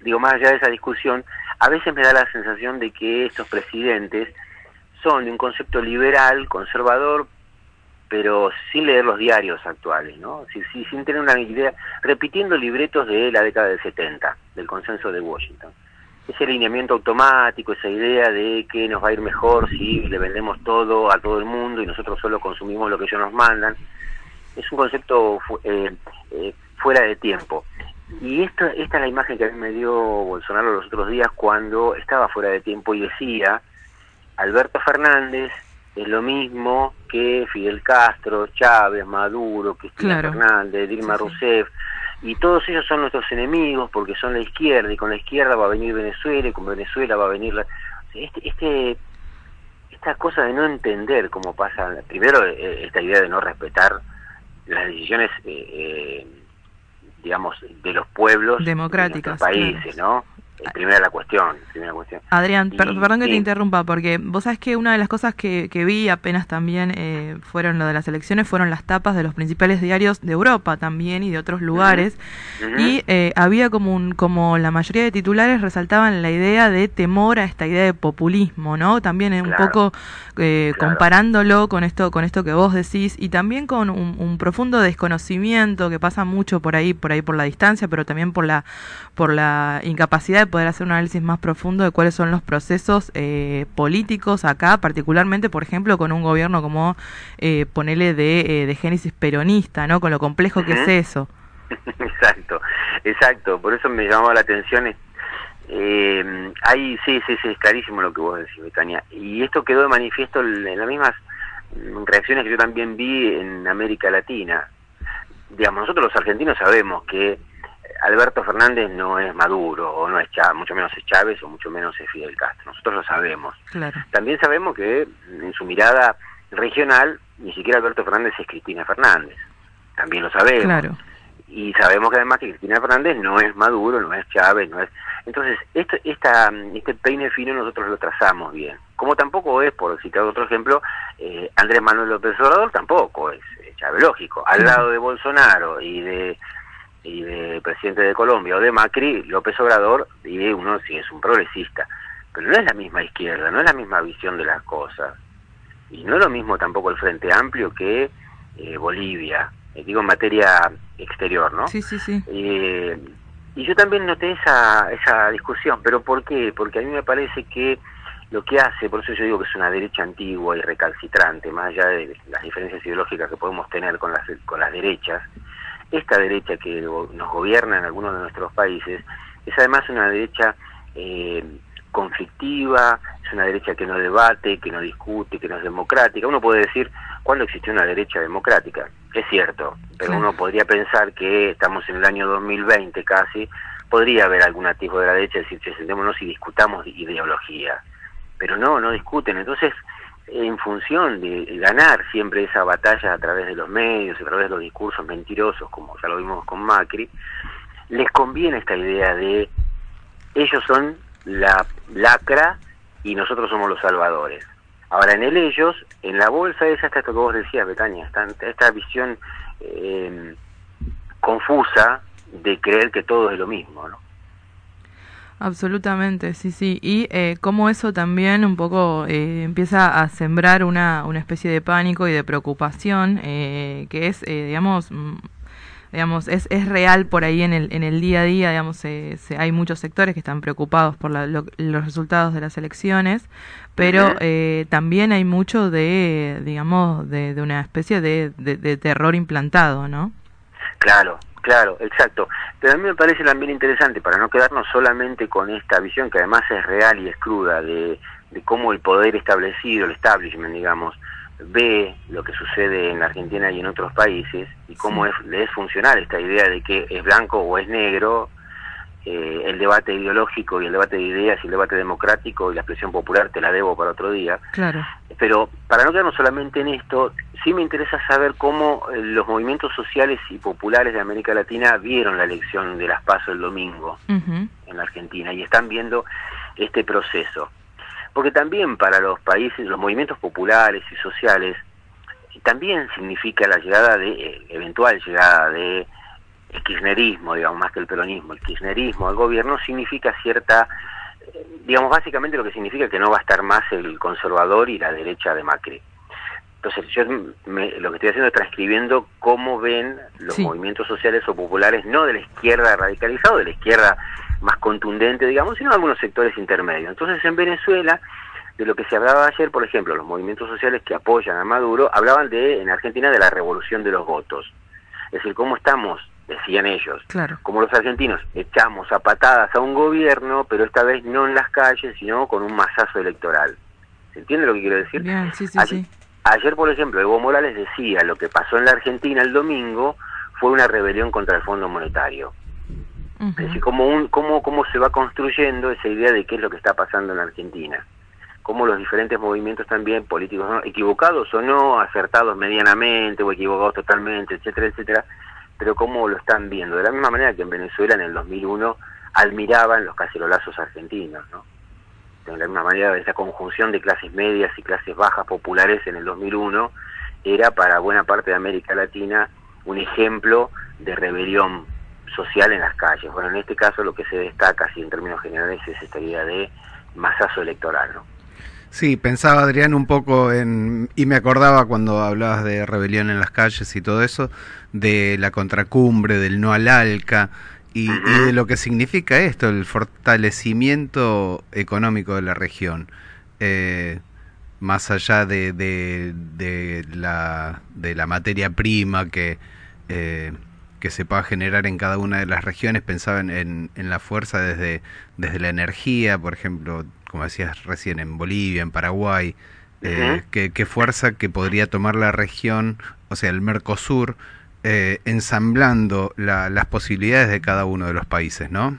digo, más allá de esa discusión, a veces me da la sensación de que estos presidentes son de un concepto liberal, conservador, pero sin leer los diarios actuales, ¿no? Sin- sin tener una idea, repitiendo libretos de la década del 70, del consenso de Washington. Ese alineamiento automático, esa idea de que nos va a ir mejor si le vendemos todo a todo el mundo y nosotros solo consumimos lo que ellos nos mandan, es un concepto eh, eh, fuera de tiempo. Y esta, esta es la imagen que a mí me dio Bolsonaro los otros días cuando estaba fuera de tiempo y decía, Alberto Fernández es lo mismo que Fidel Castro, Chávez, Maduro, Cristina Claro. Fernández, Dilma Rousseff, y todos ellos son nuestros enemigos porque son la izquierda, y con la izquierda va a venir Venezuela, y con Venezuela va a venir la... Este, este, esta cosa de no entender cómo pasa, primero eh, esta idea de no respetar las decisiones, eh, eh, digamos, de los pueblos Democráticas, de nuestros países, ¿no? Primera la cuestión, primera cuestión. Adrián, Y- perdón que te interrumpa, porque vos sabés que una de las cosas que, que vi apenas también eh, fueron lo de las elecciones, fueron las tapas de los principales diarios de Europa también y de otros lugares. Y eh, había como un, como la mayoría de titulares resaltaban la idea de temor a esta idea de populismo, ¿no? También eh, un poco eh, Claro. comparándolo con esto, con esto que vos decís, y también con un, un profundo desconocimiento que pasa mucho por ahí, por ahí por la distancia, pero también por la, por la incapacidad de poder hacer un análisis más profundo de cuáles son los procesos eh, políticos acá, particularmente, por ejemplo, con un gobierno como eh, ponele de, eh, de génesis peronista, ¿no? Con lo complejo que es eso. exacto, exacto. Por eso me llamaba la atención. eh, Eh, ahí sí, sí, sí, es clarísimo lo que vos decís, Betania. Y esto quedó de manifiesto en las mismas reacciones que yo también vi en América Latina. Digamos, nosotros los argentinos sabemos que Alberto Fernández no es Maduro, o no es Chávez, mucho menos es Chávez, o mucho menos es Fidel Castro. Nosotros lo sabemos. Claro. También sabemos que en su mirada regional, ni siquiera Alberto Fernández es Cristina Fernández. También lo sabemos. Claro. Y sabemos que además que Cristina Fernández no es Maduro, no es Chávez, no es... Entonces, esto, esta, este peine fino nosotros lo trazamos bien. Como tampoco es, por citar otro ejemplo, eh, Andrés Manuel López Obrador tampoco es eh, Chávez, lógico. Al lado de Bolsonaro y de y de presidente de Colombia o de Macri, López Obrador, y uno sí es un progresista, pero no es la misma izquierda, no es la misma visión de las cosas. Y no es lo mismo tampoco el Frente Amplio que eh, Bolivia, eh, digo en materia exterior, ¿no? Sí, sí, sí. Eh, y yo también noté esa, esa discusión, pero ¿por qué? Porque a mí me parece que lo que hace, por eso yo digo que es una derecha antigua y recalcitrante, más allá de las diferencias ideológicas que podemos tener con las, con las derechas, esta derecha que nos gobierna en algunos de nuestros países es además una derecha eh, conflictiva, es una derecha que no debate, que no discute, que no es democrática. Uno puede decir, ¿cuándo existió una derecha democrática? Es cierto, pero uno podría pensar que estamos en el año 2020 casi, podría haber algún atisbo de la derecha, decir, "Che, sentémonos y discutamos de ideología. Pero no, no discuten. Entonces, en función de ganar siempre esa batalla a través de los medios, a través de los discursos mentirosos, como ya lo vimos con Macri, les conviene esta idea de ellos son la lacra y nosotros somos los salvadores. Ahora, en el ellos, en la bolsa esa está esto que vos decías, Betania, está esta visión eh, confusa de creer que todo es lo mismo, ¿no? Absolutamente, sí, sí. Y eh, cómo eso también un poco eh, empieza a sembrar una, una especie de pánico y de preocupación eh, que es, eh, digamos, mm, digamos es, es real por ahí en el, en el día a día, digamos, eh, se- hay muchos sectores que están preocupados por la- lo- los resultados de las elecciones, pero eh, también hay mucho de, digamos, de, de una especie de, de, de terror implantado, ¿no? Claro, claro, exacto. Pero a mí me parece también interesante, para no quedarnos solamente con esta visión, que además es real y es cruda, de, de cómo el poder establecido, el establishment, digamos, ve lo que sucede en la Argentina y en otros países, y cómo es, le es funcional esta idea de que es blanco o es negro, eh, el debate ideológico y el debate de ideas y el debate democrático y la expresión popular te la debo para otro día. Claro. Pero para no quedarnos solamente en esto, sí me interesa saber cómo eh, los movimientos sociales y populares de América Latina vieron la elección de las PASO el domingo en la Argentina y están viendo este proceso. Porque también para los países, los movimientos populares y sociales, también significa la llegada de, eh, eventual llegada de el kirchnerismo, digamos, más que el peronismo, el kirchnerismo al gobierno significa cierta, eh, digamos, básicamente lo que significa que no va a estar más el conservador y la derecha de Macri. Entonces, yo me- lo que estoy haciendo es transcribiendo cómo ven los Sí. movimientos sociales o populares, no de la izquierda radicalizada, de la izquierda más contundente, digamos, sino algunos sectores intermedios. Entonces, en Venezuela, de lo que se hablaba ayer, por ejemplo, los movimientos sociales que apoyan a Maduro, hablaban de, en Argentina, de la revolución de los votos. Es decir, cómo estamos, decían ellos, Claro. como los argentinos echamos a patadas a un gobierno, pero esta vez no en las calles, sino con un masazo electoral. ¿Se entiende lo que quiero decir? Bien, sí, sí, Ayer- sí. Ayer, por ejemplo, Evo Morales decía lo que pasó en la Argentina el domingo fue una rebelión contra el Fondo Monetario. Es decir, cómo, un, cómo, cómo se va construyendo esa idea de qué es lo que está pasando en la Argentina. Cómo los diferentes movimientos también, políticos, ¿no? equivocados o no, acertados medianamente o equivocados totalmente, etcétera, etcétera, pero cómo lo están viendo. De la misma manera que en Venezuela en el 2001 admiraban los cacerolazos argentinos, ¿no? De la misma manera, esa conjunción de clases medias y clases bajas populares en el 2001 era para buena parte de América Latina un ejemplo de rebelión social en las calles. Bueno, en este caso lo que se destaca, así en términos generales, es esta idea de masazo electoral, ¿no? Sí, pensaba Adrián un poco en, y me acordaba cuando hablabas de rebelión en las calles y todo eso, de la contracumbre, del no al ALCA y, y de lo que significa esto, el fortalecimiento económico de la región. Eh, más allá de, de, de la, de la materia prima que, eh, que se pueda generar en cada una de las regiones, pensaba en, en, en la fuerza desde, desde la energía, por ejemplo, como decías recién, en Bolivia, en Paraguay, eh, qué, qué fuerza que podría tomar la región, o sea, el Mercosur, eh, ensamblando la- las posibilidades de cada uno de los países, ¿no?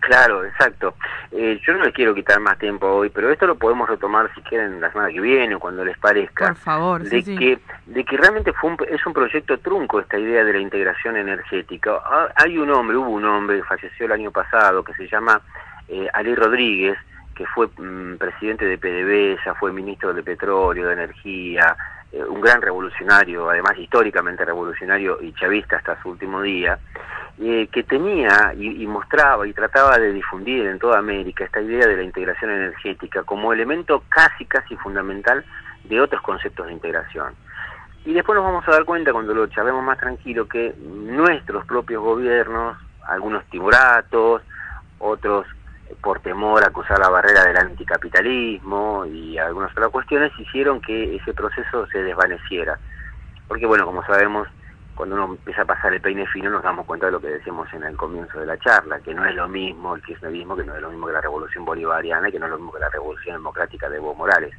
Claro, exacto. Eh, yo no les quiero quitar más tiempo hoy, pero esto lo podemos retomar si quieren la semana que viene o cuando les parezca. Por favor, de sí, sí. que de que realmente fue un- es un proyecto trunco esta idea de la integración energética. Ah, Hay un hombre, hubo un hombre que falleció el año pasado que se llama eh, Ali Rodríguez, que fue mm, presidente de PDVSA, fue ministro de Petróleo, de Energía, eh, un gran revolucionario, además históricamente revolucionario y chavista hasta su último día, eh, que tenía y, mostraba y trataba de difundir en toda América esta idea de la integración energética como elemento casi, casi fundamental de otros conceptos de integración. Y después nos vamos a dar cuenta cuando lo charlemos más tranquilo que nuestros propios gobiernos, algunos timoratos, otros por temor a cruzar la barrera del anticapitalismo y algunas otras cuestiones hicieron que ese proceso se desvaneciera. Porque bueno, como sabemos, cuando uno empieza a pasar el peine fino nos damos cuenta de lo que decíamos en el comienzo de la charla, que no es lo mismo el kirchnerismo, que no es lo mismo que la revolución bolivariana que no es lo mismo que la revolución democrática de Evo Morales.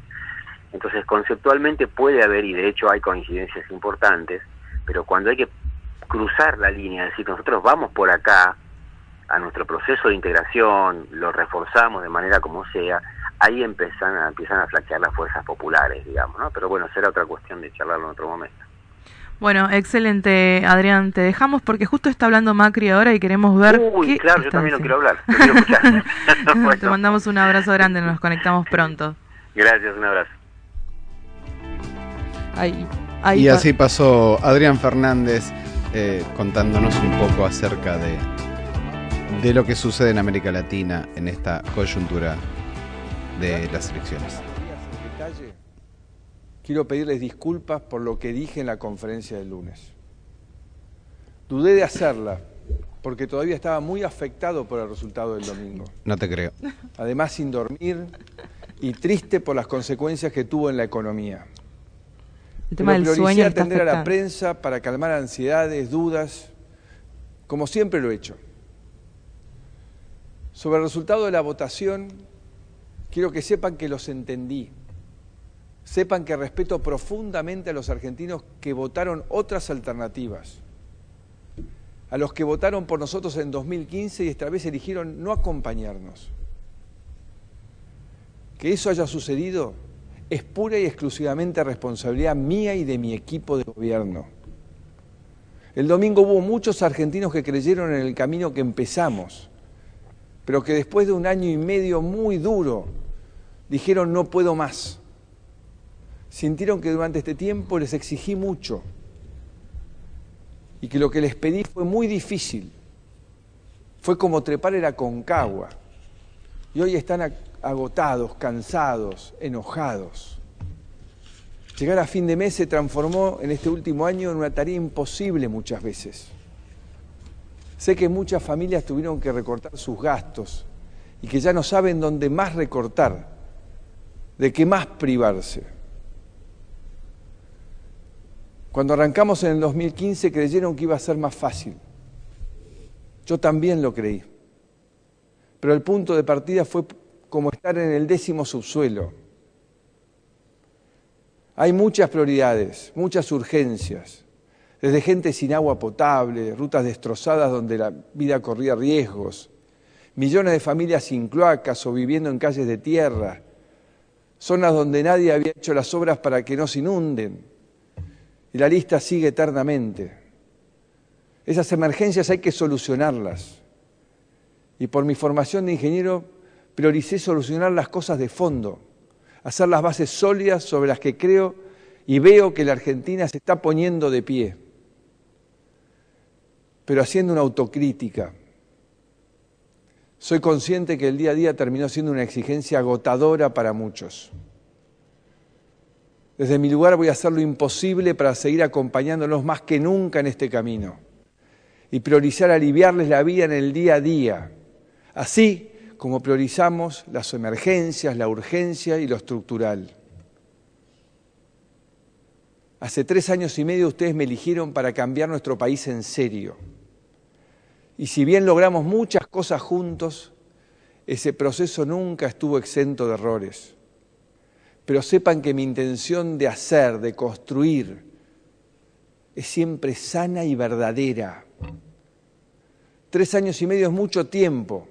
Entonces, conceptualmente puede haber, y de hecho hay coincidencias importantes, pero cuando hay que cruzar la línea, es decir, nosotros vamos por acá a nuestro proceso de integración, lo reforzamos de manera como sea, ahí empiezan a, empiezan a flaquear las fuerzas populares, digamos, ¿no? Pero bueno, será otra cuestión de charlarlo en otro momento. Bueno, excelente, Adrián. Te dejamos porque justo está hablando Macri ahora y queremos ver. Uy, qué claro, yo también lo quiero hablar, lo quiero escuchar. Te mandamos un abrazo grande, nos conectamos pronto. gracias, un abrazo. Ahí, ahí y así pasó Adrián Fernández eh, contándonos un poco acerca de, de lo que sucede en América Latina en esta coyuntura de las elecciones. quiero pedirles disculpas por lo que dije en la conferencia del lunes. Dudé de hacerla porque todavía estaba muy afectado por el resultado del domingo. No te creo. Además, sin dormir y triste por las consecuencias que tuvo en la economía. El tema Pero del prioricé sueño atender a la prensa para calmar ansiedades, dudas, como siempre lo he hecho. Sobre el resultado de la votación, quiero que sepan que los entendí. Sepan que respeto profundamente a los argentinos que votaron otras alternativas. A los que votaron por nosotros en 2015 y esta vez eligieron no acompañarnos. Que eso haya sucedido es pura y exclusivamente responsabilidad mía y de mi equipo de gobierno. El domingo hubo muchos argentinos que creyeron en el camino que empezamos, pero que después de un año y medio muy duro dijeron no puedo más. Sintieron que durante este tiempo les exigí mucho y que lo que les pedí fue muy difícil. Fue como trepar el Aconcagua. Y hoy están ag- agotados, cansados, enojados. Llegar a fin de mes se transformó en este último año en una tarea imposible muchas veces. Sé que muchas familias tuvieron que recortar sus gastos y que ya no saben dónde más recortar, de qué más privarse. Cuando arrancamos en el 2015 creyeron que iba a ser más fácil. Yo también lo creí. Pero el punto de partida fue como estar en el décimo subsuelo. Hay muchas prioridades, muchas urgencias, desde gente sin agua potable, rutas destrozadas donde la vida corría riesgos, millones de familias sin cloacas o viviendo en calles de tierra, zonas donde nadie había hecho las obras para que no se inunden. Y la lista sigue eternamente. Esas emergencias hay que solucionarlas. Y por mi formación de ingeniero prioricé solucionar las cosas de fondo, hacer las bases sólidas sobre las que creo y veo que la Argentina se está poniendo de pie, pero haciendo una autocrítica. Soy consciente que el día a día terminó siendo una exigencia agotadora para muchos. Desde mi lugar voy a hacer lo imposible para seguir acompañándolos más que nunca en este camino y priorizar aliviarles la vida en el día a día, así como priorizamos las emergencias, la urgencia y lo estructural. Hace tres años y medio ustedes me eligieron para cambiar nuestro país en serio. Y si bien logramos muchas cosas juntos, ese proceso nunca estuvo exento de errores. Pero sepan que mi intención de hacer, de construir, es siempre sana y verdadera. Tres años y medio es mucho tiempo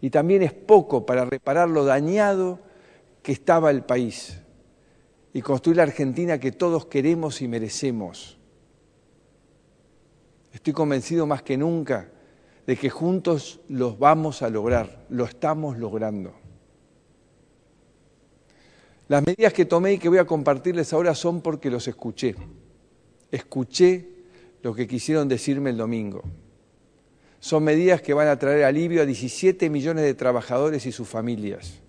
y también es poco para reparar lo dañado que estaba el país y construir la Argentina que todos queremos y merecemos. Estoy convencido más que nunca de que juntos los vamos a lograr, lo estamos logrando. Las medidas que tomé y que voy a compartirles ahora son porque los escuché. Escuché lo que quisieron decirme el domingo. Son medidas que van a traer alivio a 17 millones de trabajadores y sus familias.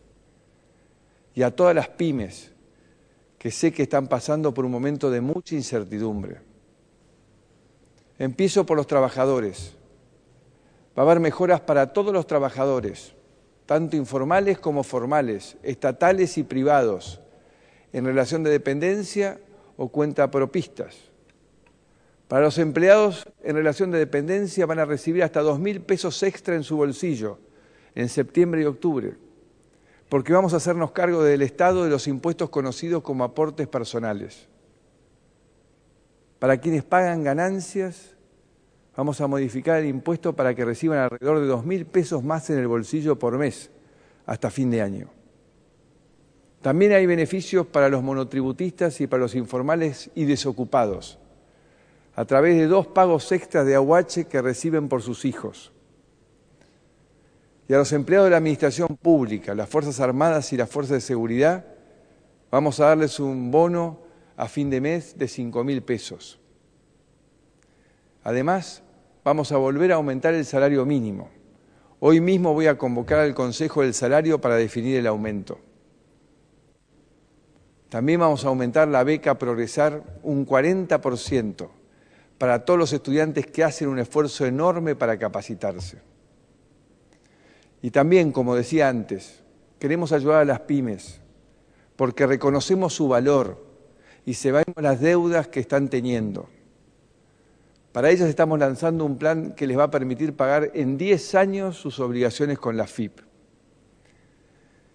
Y a todas las pymes que sé que están pasando por un momento de mucha incertidumbre. Empiezo por los trabajadores. Va a haber mejoras para todos los trabajadores, tanto informales como formales, estatales y privados, en relación de dependencia o cuenta propistas. Para los empleados en relación de dependencia van a recibir hasta dos mil pesos extra en su bolsillo en septiembre y octubre porque vamos a hacernos cargo del Estado de los impuestos conocidos como aportes personales. Para quienes pagan ganancias, vamos a modificar el impuesto para que reciban alrededor de dos mil pesos más en el bolsillo por mes hasta fin de año. También hay beneficios para los monotributistas y para los informales y desocupados, a través de dos pagos extras de aguache que reciben por sus hijos y a los empleados de la Administración Pública, las Fuerzas Armadas y las Fuerzas de Seguridad, vamos a darles un bono a fin de mes de 5 mil pesos. Además, vamos a volver a aumentar el salario mínimo. Hoy mismo voy a convocar al Consejo del Salario para definir el aumento. También vamos a aumentar la beca Progresar un 40% para todos los estudiantes que hacen un esfuerzo enorme para capacitarse. Y también, como decía antes, queremos ayudar a las pymes porque reconocemos su valor y se van las deudas que están teniendo. Para ellas estamos lanzando un plan que les va a permitir pagar en 10 años sus obligaciones con la FIP.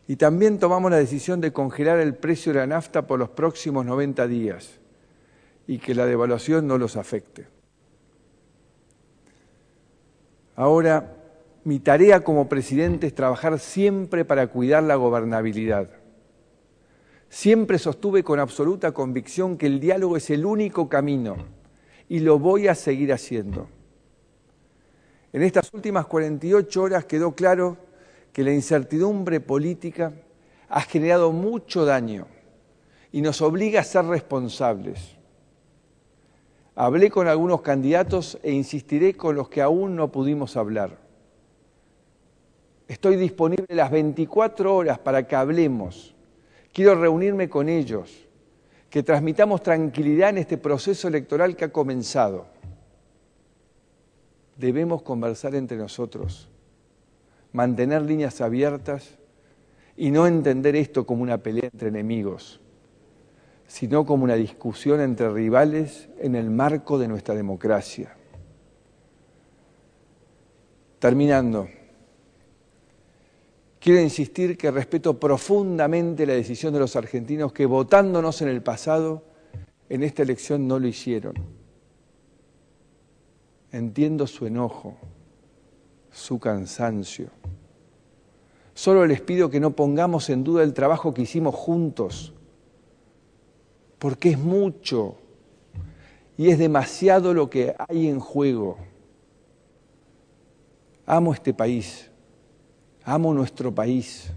Y también tomamos la decisión de congelar el precio de la nafta por los próximos 90 días y que la devaluación no los afecte. Ahora, mi tarea como presidente es trabajar siempre para cuidar la gobernabilidad. Siempre sostuve con absoluta convicción que el diálogo es el único camino y lo voy a seguir haciendo. En estas últimas 48 horas quedó claro que la incertidumbre política ha generado mucho daño y nos obliga a ser responsables. Hablé con algunos candidatos e insistiré con los que aún no pudimos hablar. Estoy disponible las 24 horas para que hablemos. Quiero reunirme con ellos, que transmitamos tranquilidad en este proceso electoral que ha comenzado. debemos conversar entre nosotros, mantener líneas abiertas y no entender esto como una pelea entre enemigos, sino como una discusión entre rivales en el marco de nuestra democracia. Terminando, quiero insistir que respeto profundamente la decisión de los argentinos que votándonos en el pasado, en esta elección no lo hicieron. Entiendo su enojo, su cansancio. Solo les pido que no pongamos en duda el trabajo que hicimos juntos, porque es mucho y es demasiado lo que hay en juego. Amo este país, amo nuestro país,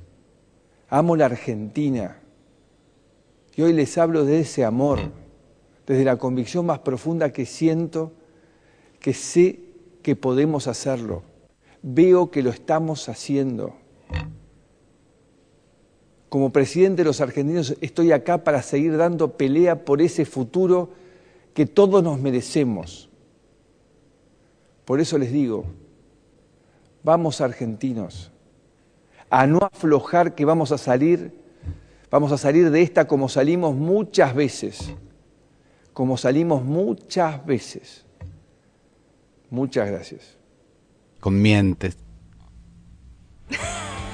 amo la Argentina. Y hoy les hablo de ese amor, desde la convicción más profunda que siento, que sé que podemos hacerlo. Veo que lo estamos haciendo. Como presidente de los argentinos estoy acá para seguir dando pelea por ese futuro que todos nos merecemos. Por eso les digo, vamos argentinos, a no aflojar que vamos a salir, vamos a salir de esta como salimos muchas veces, como salimos muchas veces. Muchas gracias. Con mientes.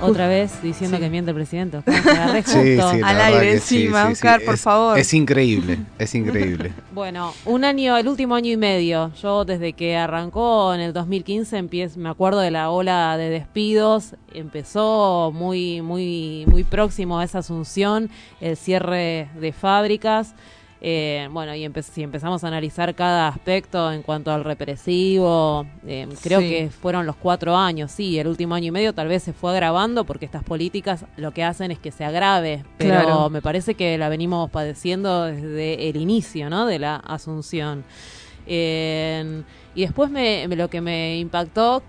Otra vez diciendo que miente el presidente. Oscar, te agarré Sí, justo. sí, la Al aire encima, sí, sí. Oscar, por Es- favor. Es increíble, es increíble. Bueno, un año, el último año y medio. Yo desde que arrancó en el 2015 empiezo, me acuerdo de la ola de despidos. Empezó muy, muy, muy próximo a esa asunción, el cierre de fábricas. Eh, bueno, y empe- si empezamos a analizar cada aspecto en cuanto al represivo, eh, creo Sí. que fueron los cuatro años, sí, el último año y medio tal vez se fue agravando porque estas políticas lo que hacen es que se agrave, pero Claro. me parece que la venimos padeciendo desde el inicio, ¿no? De la asunción. Eh, y después me, lo que me impactó,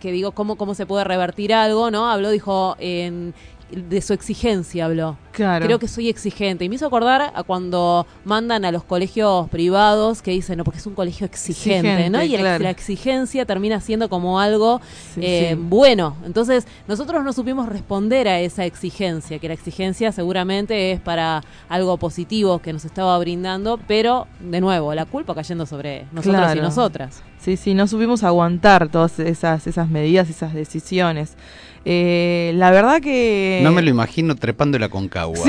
que digo, cómo, cómo se puede revertir algo, ¿no? Habló, dijo, en, de su exigencia habló. Claro. Creo que soy exigente. Y me hizo acordar a cuando mandan a los colegios privados que dicen, no, porque es un colegio exigente, Exigente, ¿no? Y claro. la exigencia termina siendo como algo Sí, eh, sí. bueno. Entonces, nosotros no supimos responder a esa exigencia, que la exigencia seguramente es para algo positivo que nos estaba brindando, pero, de nuevo, la culpa cayendo sobre nosotros y nosotras. Sí, sí, no supimos aguantar todas esas, esas medidas, esas decisiones. Eh, la verdad que... No me lo imagino trepando la concagua.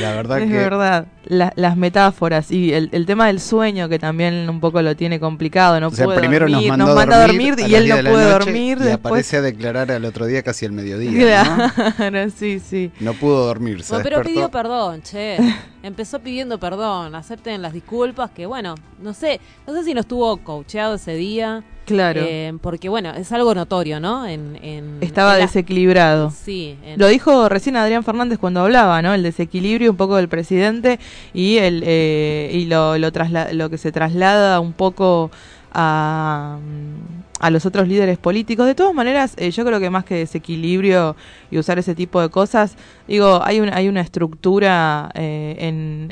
La verdad es que verdad. La- las metáforas y el, el tema del sueño que también un poco lo tiene complicado. No O sea, puede primero dormir, nos mandó manda a dormir, a y él 10 no puede dormir. Y después... aparece a declarar al otro día casi al mediodía. ¿no? Claro, sí, sí. No pudo dormir, se Bueno, pero despertó. pidió perdón, che. Empezó pidiendo perdón. Acepten las disculpas, que bueno, no sé, no sé si no estuvo coacheado ese día. Claro. eh, porque bueno, es algo notorio, ¿no? En, en- Estaba en la- desequilibrado. Sí. en- Lo dijo recién Adrián Fernández cuando hablaba, ¿no? El desequilibrio un poco del presidente y el eh, y lo, lo, lo que se traslada un poco a, a los otros líderes políticos. De todas maneras, eh, yo creo que más que desequilibrio y usar ese tipo de cosas, digo, hay, un, hay una estructura eh, en,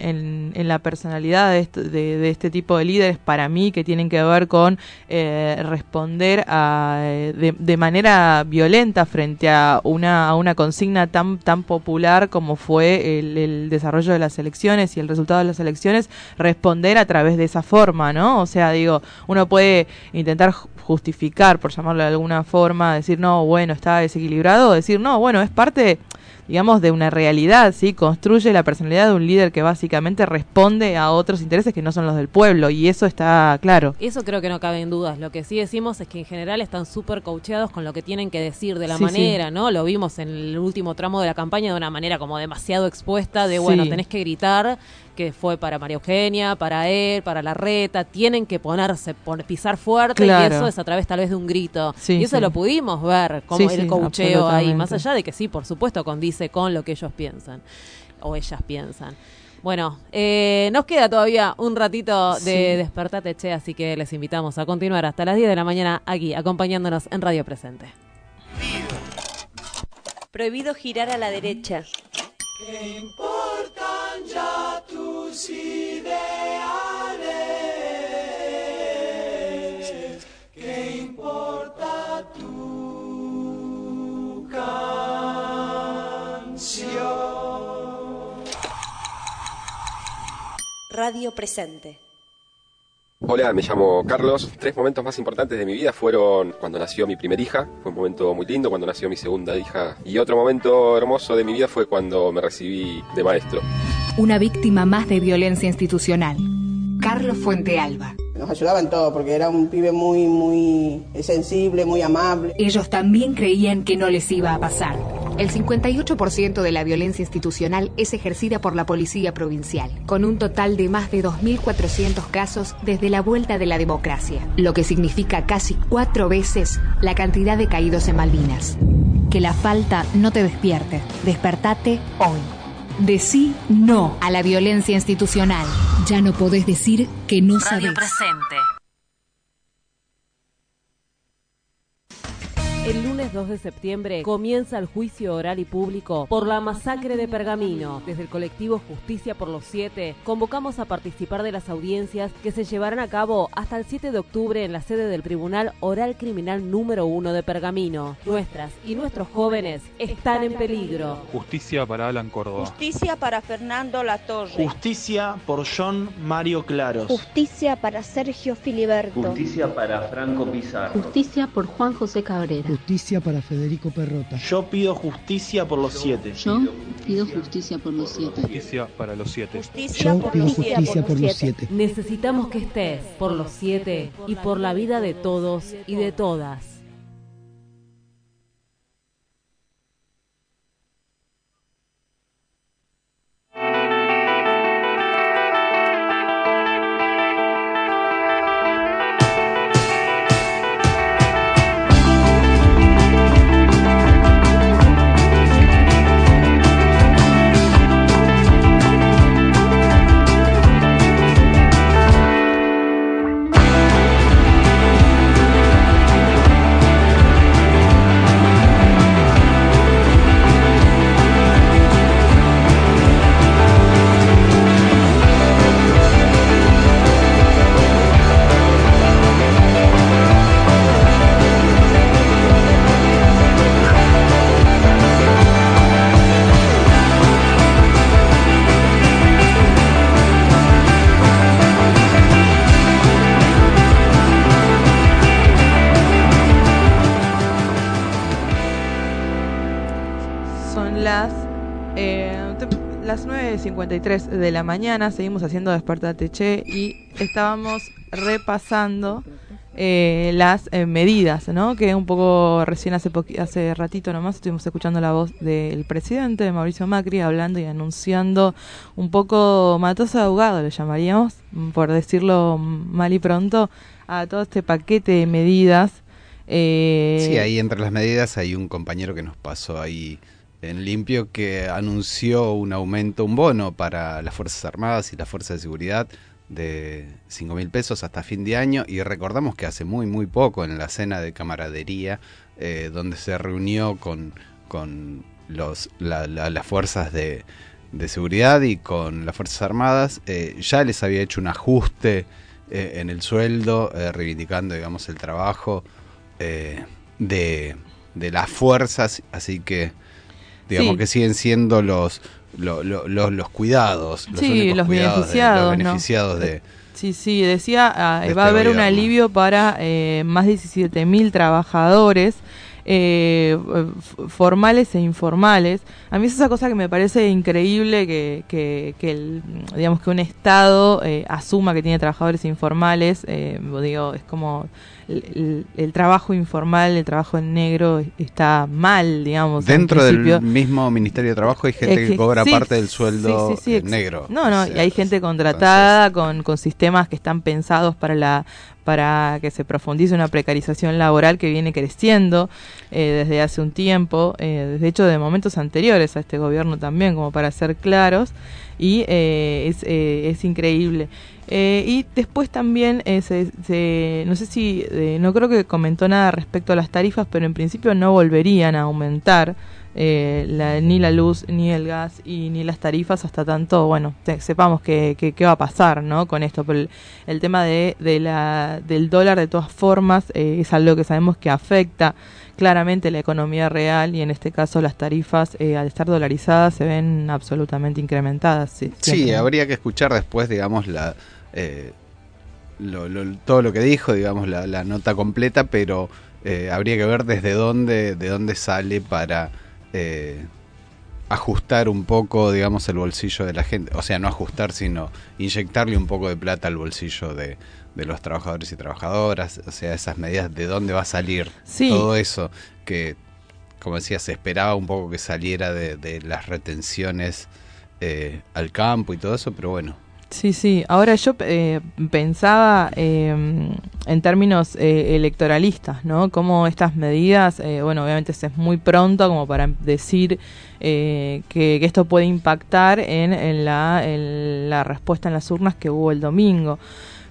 en, la personalidad de este, de, este tipo de líderes para mí que tienen que ver con eh, responder a, eh, de, de manera violenta frente a una, a una consigna tan, tan popular como fue el, el desarrollo de las elecciones y el resultado de las elecciones, responder a través de esa forma, ¿no? O sea, digo, uno puede intentar justificar, por llamarlo de alguna forma, decir, no, bueno, está desequilibrado, decir, no, bueno, es parte, digamos, de una realidad, ¿sí? Construye la personalidad de un líder que básicamente responde a otros intereses que no son los del pueblo, y eso está claro. Eso creo que no cabe en dudas. Lo que sí decimos es que en general están súper coacheados con lo que tienen que decir de la Sí, manera, ¿no? Lo vimos en el último tramo de la campaña de una manera como demasiado expuesta, de bueno, Sí. tenés que gritar que fue para María Eugenia, para él, para la reta, tienen que ponerse, pon- pisar fuerte Claro. y eso es a través tal vez de un grito. Y eso lo pudimos ver, como el coacheo ahí, más allá de que sí, por supuesto, condice con lo que ellos piensan o ellas piensan. Bueno, eh, nos queda todavía un ratito de Sí. Despertate Che, así que les invitamos a continuar hasta las 10 de la mañana aquí, acompañándonos en Radio Presente. Prohibido girar a la derecha. ¿Qué importan ya tus Radio Presente. Hola, me llamo Carlos. Tres momentos más importantes de mi vida fueron cuando nació mi primera hija, fue un momento muy lindo, cuando nació mi segunda hija. Y otro momento hermoso de mi vida fue cuando me recibí de maestro. Una víctima más de violencia institucional. Carlos Fuentealba. Nos ayudaba en todo porque era un pibe muy, muy sensible, muy amable. Ellos también creían que no les iba a pasar. El 58% de la violencia institucional es ejercida por la Policía Provincial, con un total de más de 2.400 casos desde la vuelta de la democracia, lo que significa casi cuatro veces la cantidad de caídos en Malvinas. Que la falta no te despierte. Despertate hoy. Decí no a la violencia institucional. Ya no podés decir que no Radio sabés. Presente. El lunes 2 de septiembre comienza el juicio oral y público por la masacre de Pergamino. Desde el colectivo Justicia por los Siete convocamos a participar de las audiencias que se llevarán a cabo hasta el 7 de octubre en la sede del Tribunal Oral Criminal número 1 de Pergamino. Nuestras y nuestros jóvenes están en peligro. Justicia para Alan Córdoba. Justicia para Fernando Latorre. Justicia por John Mario Claros. Justicia para Sergio Filiberto. Justicia para Franco Pizarro. Justicia por Juan José Cabrera. Justicia para Federico Perrota. Yo pido justicia por los siete. Yo pido justicia por los siete. Justicia para los siete. Yo pido justicia por los siete. Necesitamos que estés por los siete y por la vida de todos y de todas. 9.53 de la mañana, seguimos haciendo Despertate Che y estábamos repasando eh, las eh, medidas, ¿no? Que un poco recién hace, hace ratito nomás estuvimos escuchando la voz del presidente, de Mauricio Macri, hablando y anunciando un poco matoso de ahogado, le llamaríamos, por decirlo mal y pronto, a todo este paquete de medidas. eh, Sí, ahí entre las medidas hay un compañero que nos pasó ahí en limpio que anunció un aumento, un bono para las Fuerzas Armadas y las Fuerzas de Seguridad de 5 mil pesos hasta fin de año. Y recordamos que hace muy muy poco en la cena de camaradería eh, donde se reunió con, con los, la- la- las fuerzas de, de seguridad y con las Fuerzas Armadas eh, ya les había hecho un ajuste eh, en el sueldo reivindicando digamos el trabajo de, de las fuerzas, así que digamos Sí. que siguen siendo los lo- lo- los, los cuidados, los sí, únicos los cuidados de- beneficiados. los ¿no? beneficiados de, Sí, sí, decía, ah, de va a este haber un alivio para eh, más de 17 mil trabajadores. eh, formales e informales. A mí es esa cosa que me parece increíble que, que, que el, digamos que un Estado eh, asuma que tiene trabajadores informales. eh, digo, es como el, trabajo informal, el trabajo en negro está mal, digamos. en Dentro del mismo Ministerio de Trabajo hay gente Es que, cobra sí, parte del sueldo sí, sí, sí, ex- negro. No, no, O sea, y hay gente contratada con, con sistemas que están pensados para la para que se profundice una precarización laboral que viene creciendo eh, desde hace un tiempo, eh, de hecho de momentos anteriores a este gobierno también, como para ser claros, y eh, es, eh, es increíble. Eh, y después también, eh, se, se- no sé si, eh, no creo que comentó nada respecto a las tarifas, pero en principio no volverían a aumentar eh, la- ni la luz, ni el gas y ni las tarifas hasta tanto, bueno, te- sepamos qué que, va a pasar ¿no? con esto. Pero el, el tema de, de la, del dólar, de todas formas, eh, es algo que sabemos que afecta claramente la economía real y en este caso las tarifas eh, al estar dolarizadas se ven absolutamente incrementadas. Sí, Sí, habría que escuchar después, digamos, la eh, lo- lo- todo lo que dijo, digamos, la, la nota completa, pero eh, habría que ver desde dónde, de dónde sale para eh, ajustar un poco, digamos, el bolsillo de la gente. O sea, no ajustar, sino inyectarle un poco de plata al bolsillo de, de los trabajadores y trabajadoras. O sea, esas medidas, de dónde va a salir Sí. todo eso que, como decía, se esperaba un poco que saliera de, de las retenciones eh, al campo y todo eso, pero bueno. Sí, sí. Ahora yo eh, pensaba eh, en términos eh, electoralistas, ¿no? Cómo estas medidas, eh, bueno, obviamente es muy pronto como para decir eh, que, que esto puede impactar en, en en la respuesta en las urnas que hubo el domingo.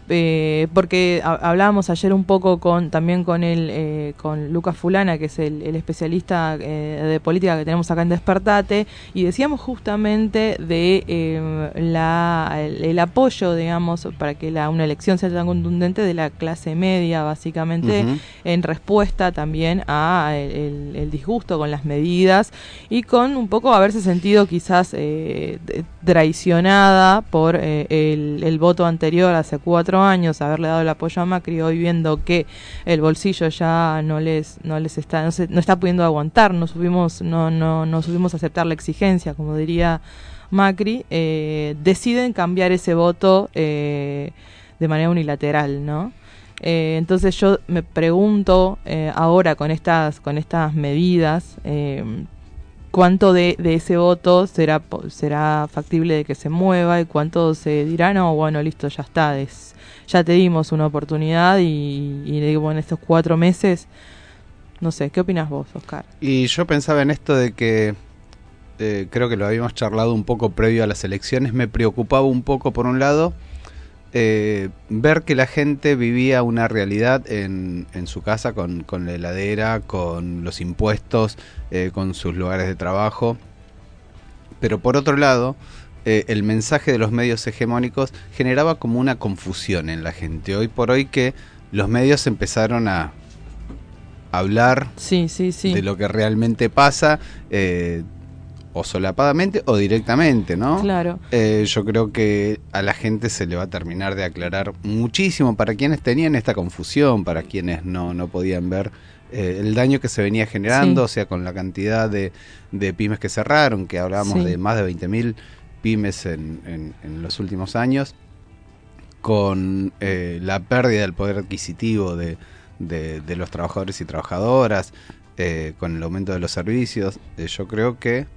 Eh, porque ha- hablábamos ayer un poco con también con el eh, con Lucas Fulana que es el, el especialista eh, de política que tenemos acá en Despertate y decíamos justamente de eh, la el, el apoyo digamos para que la, una elección sea tan contundente de la clase media básicamente en respuesta también a el, el- disgusto con las medidas y con un poco haberse sentido quizás eh, traicionada por el, el voto anterior hace cuatro años, haberle dado el apoyo a Macri, hoy viendo que el bolsillo ya no les no les está no, está pudiendo aguantar, no subimos no no no subimos a aceptar la exigencia, como diría Macri, eh, deciden cambiar ese voto eh, de manera unilateral, ¿no? Eh, entonces yo me pregunto ahora con estas con estas medidas cuánto de, de ese voto será será factible de que se mueva y cuánto se dirá no bueno listo ya está es- ya te dimos una oportunidad y, y digo en estos cuatro meses no sé qué opinas vos Oscar Y yo pensaba en esto de que eh, creo que lo habíamos charlado un poco previo a las elecciones. Me preocupaba un poco, por un lado, eh, ver que la gente vivía una realidad en, en su casa con, con la heladera, con los impuestos, eh, con sus lugares de trabajo. Pero por otro lado, eh, el mensaje de los medios hegemónicos generaba como una confusión en la gente. Hoy por hoy que los medios empezaron a hablar sí, sí, sí. de lo que realmente pasa, o solapadamente o directamente, ¿no? Claro. Eh, yo creo que a la gente se le va a terminar de aclarar muchísimo para quienes tenían esta confusión, para quienes no, no podían ver eh, el daño que se venía generando, Sí. o sea, con la cantidad de, de pymes que cerraron, que hablábamos Sí. de más de 20.000 pymes en, en- en los últimos años, con eh, la pérdida del poder adquisitivo de, de- de los trabajadores y trabajadoras, eh, con el aumento de los servicios, yo creo que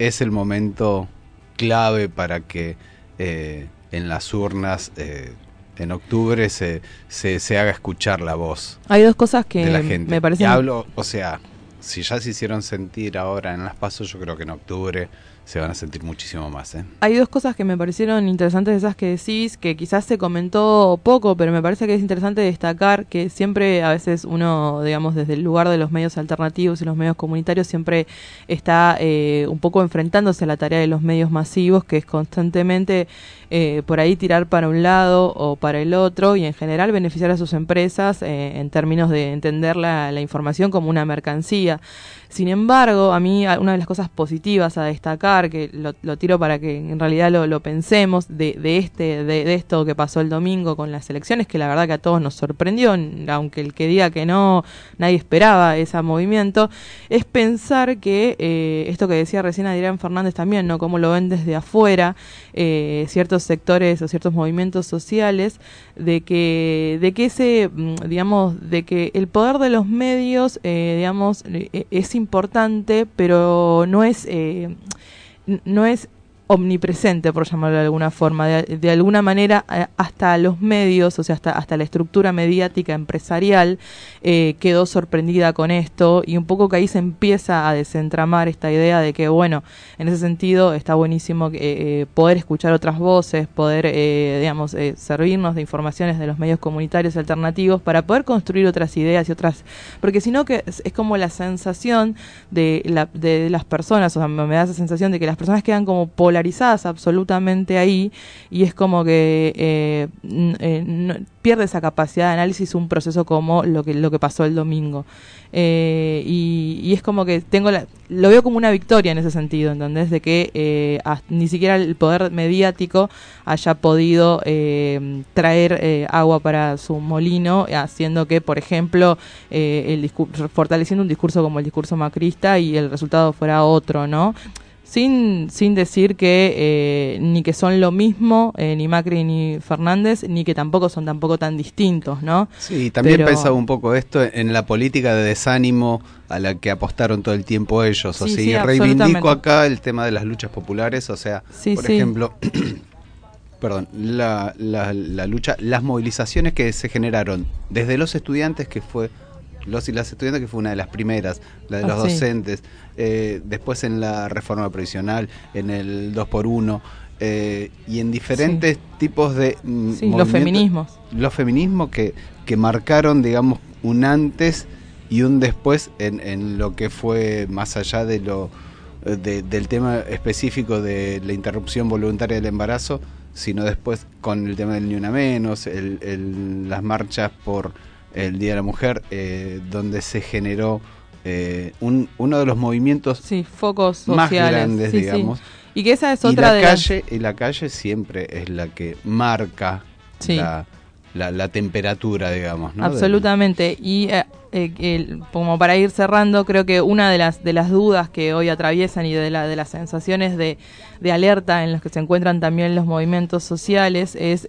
es el momento clave para que eh, en las urnas eh, en octubre se, se, se haga escuchar la voz hay dos cosas que de la gente. me parecen Y hablo, o sea, si ya se hicieron sentir ahora en las pasos, yo creo que en octubre se van a sentir muchísimo más. ¿eh? Hay dos cosas que me parecieron interesantes de esas que decís, que quizás se comentó poco, pero me parece que es interesante destacar que siempre a veces uno, digamos, desde el lugar de los medios alternativos y los medios comunitarios, siempre está eh, un poco enfrentándose a la tarea de los medios masivos, que es constantemente eh, por ahí tirar para un lado o para el otro y en general beneficiar a sus empresas eh, en términos de entender la, información como una mercancía. Sin embargo, a mí una de las cosas positivas a destacar, que lo, lo tiro para que en realidad lo, lo pensemos, de, de este, de, esto que pasó el domingo con las elecciones, que la verdad que a todos nos sorprendió, aunque el que diga que no, nadie esperaba ese movimiento, es pensar que eh, esto que decía recién Adrián Fernández también, ¿no? Cómo lo ven desde afuera, eh, sectores o ciertos movimientos sociales, de que, de que ese, mm, digamos, de que el poder de los medios, eh, digamos, eh, es importante, pero no es, eh, no es omnipresente, por llamarlo de alguna forma. De, alguna manera, eh, hasta los medios, o sea, hasta, hasta la estructura mediática empresarial eh, quedó sorprendida con esto y un poco que ahí se empieza a desentramar esta idea de que, bueno, en ese sentido está buenísimo eh, poder escuchar otras voces, poder, digamos, servirnos de informaciones de los medios comunitarios alternativos para poder construir otras ideas y otras... Porque si no, que es, como la sensación de las personas, o sea, me da esa sensación de que las personas quedan como polarizadas polarizadas absolutamente ahí y es como que eh, eh, no- pierde esa capacidad de análisis un proceso como lo que, lo que pasó el domingo. Eh, y, y es como que tengo la- lo veo como una victoria en ese sentido, ¿entendés? De que eh, ni siquiera el poder mediático haya podido eh, traer agua para su molino, haciendo que, por ejemplo, el fortaleciendo un discurso como el discurso macrista y el resultado fuera otro, ¿no? Sin, sin decir que eh, ni que son lo mismo, eh, ni Macri ni Fernández, ni que tampoco son tampoco tan distintos, ¿no? Sí, también Pero- pensaba un poco esto en la política de desánimo a la que apostaron todo el tiempo ellos. O sea, sí, y reivindico acá el tema de las luchas populares, o sea, Sí, por ejemplo, perdón, la, la, la lucha, las movilizaciones que se generaron desde los estudiantes, que fue los y las estudiantes, que fue una de las primeras, la de Ah, los sí. docentes, eh, después en la reforma provisional, en el 2x1, eh, y en diferentes tipos de... Sí, los feminismos. Los feminismos que, que marcaron, digamos, un antes y un después en, en lo que fue más allá de lo de- del tema específico de la interrupción voluntaria del embarazo, sino después con el tema del ni una menos, el, el- las marchas por el Día de la Mujer, eh, donde se generó eh, un, uno de los movimientos sí, focos más sociales, grandes, sí, sí. digamos. Y que esa es Y otra la de las- calle, Y la calle siempre es la que marca la, la, la temperatura, digamos. ¿no? Absolutamente. Y eh, eh, como para ir cerrando, creo que una de las de las dudas que hoy atraviesan y de, la, de las sensaciones de, de alerta en las que se encuentran también los movimientos sociales es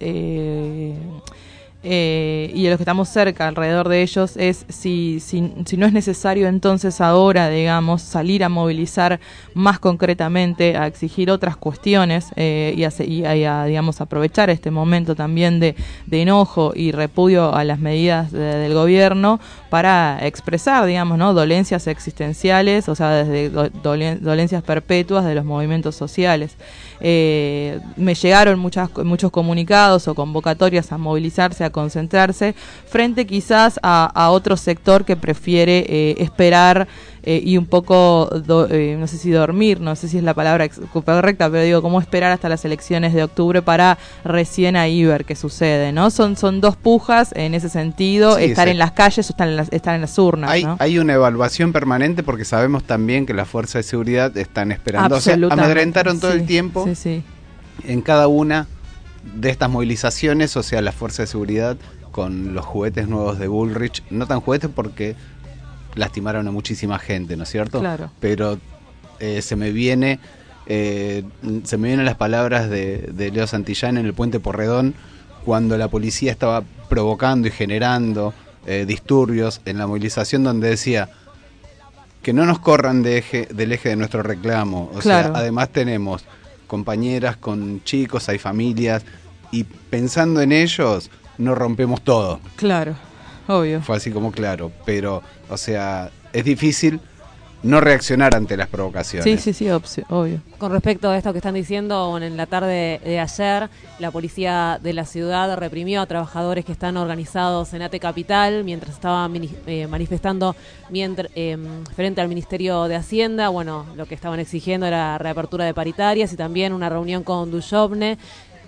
eh, y de los que estamos cerca alrededor de ellos es si, si, si no es necesario entonces ahora, digamos, salir a movilizar más concretamente, a exigir otras cuestiones eh, a, y a- y a, digamos, aprovechar este momento también de, de enojo y repudio a las medidas de- del gobierno para expresar, digamos, ¿no? dolencias existenciales, o sea, desde do- dolen- dolencias perpetuas de los movimientos sociales. Eh, me llegaron muchas, muchos comunicados o convocatorias a movilizarse, a concentrarse, frente quizás a, a otro sector que prefiere eh, esperar eh, y un poco, do- eh, no sé si dormir, no sé si es la palabra correcta, pero digo, cómo esperar hasta las elecciones de octubre para recién ahí ver qué sucede, ¿no? Son, son dos pujas en ese sentido, Sí, estar sí. en las calles o estar en las, estar en las urnas, Hay, ¿no? hay una evaluación permanente porque sabemos también que las fuerzas de seguridad están esperando. O sea, amedrentaron todo sí, el tiempo en cada una de estas movilizaciones, o sea, las fuerzas de seguridad con los juguetes nuevos de Bullrich, no tan juguetes porque lastimaron a muchísima gente, ¿no es cierto? Claro. Pero eh, se me viene eh, se me vienen las palabras de, de Leo Santillán en el puente Porredón cuando la policía estaba provocando y generando eh, disturbios en la movilización donde decía que no nos corran de eje, del eje de nuestro reclamo. O Claro. sea, además tenemos compañeras con chicos, hay familias, y pensando en ellos, no rompemos todo. Claro, obvio. Fue así como claro, pero, o sea, es difícil no reaccionar ante las provocaciones. Sí, sí, sí, obvio. Con respecto a esto que están diciendo, bueno, en la tarde de ayer, la policía de la ciudad reprimió a trabajadores que están organizados en ATE Capital mientras estaban eh, manifestando mientras, eh, frente al Ministerio de Hacienda. Bueno, lo que estaban exigiendo era reapertura de paritarias y también una reunión con Duyovne.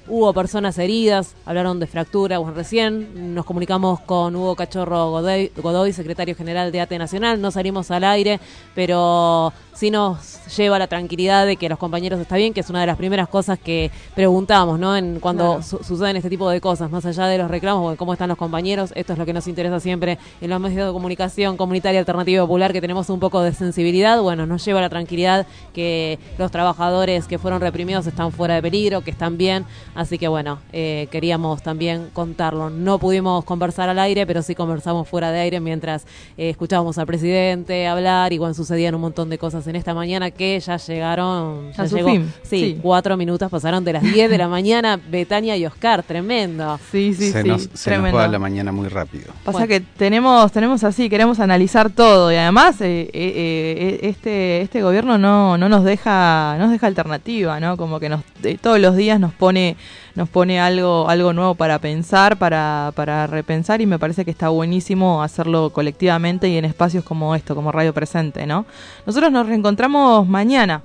Hubo personas heridas, hablaron de fractura. Bueno, recién nos comunicamos con Hugo Cachorro Godoy, Godoy, secretario general de ATE Nacional. No salimos al aire, pero sí nos lleva la tranquilidad de que los compañeros están bien, que es una de las primeras cosas que preguntamos, ¿no? En cuando Claro. su- suceden este tipo de cosas, más allá de los reclamos, bueno, cómo están los compañeros. Esto es lo que nos interesa siempre en los medios de comunicación comunitaria alternativa popular, que tenemos un poco de sensibilidad. Bueno, nos lleva la tranquilidad que los trabajadores que fueron reprimidos están fuera de peligro, que están bien. Así que bueno, eh, queríamos también contarlo. No pudimos conversar al aire, pero sí conversamos fuera de aire mientras eh, escuchábamos al presidente hablar y bueno, sucedían un montón de cosas en esta mañana que ya llegaron. Ya A su llegó. fin, Sí, sí. cuatro minutos pasaron de las 10 de la mañana. Betania y Oscar, tremendo. Sí, sí, se sí. nos, se nos tremendo. va la mañana muy rápido. Pasa Bueno. que tenemos, tenemos así, queremos analizar todo y además eh, eh, eh, este, este gobierno no, no nos deja, no nos deja alternativa, ¿no? Como que nos, eh, todos los días nos pone, nos pone algo, algo nuevo para pensar, para, para repensar y me parece que está buenísimo hacerlo colectivamente y en espacios como esto, como Radio Presente, ¿no? Nosotros nos reencontramos mañana.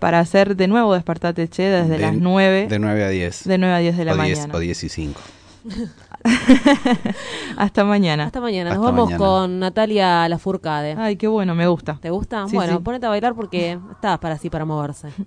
para hacer de nuevo Despertate Che desde De- las 9. De 9 a 10. De 9 a 10 de la o 10, mañana. O 10 y 5. Hasta mañana. Hasta mañana. Nos Hasta vamos mañana. con Natalia Lafourcade. Ay, qué bueno, me gusta. ¿Te gusta? Sí, bueno, sí. ponete a bailar porque estás para así para moverse.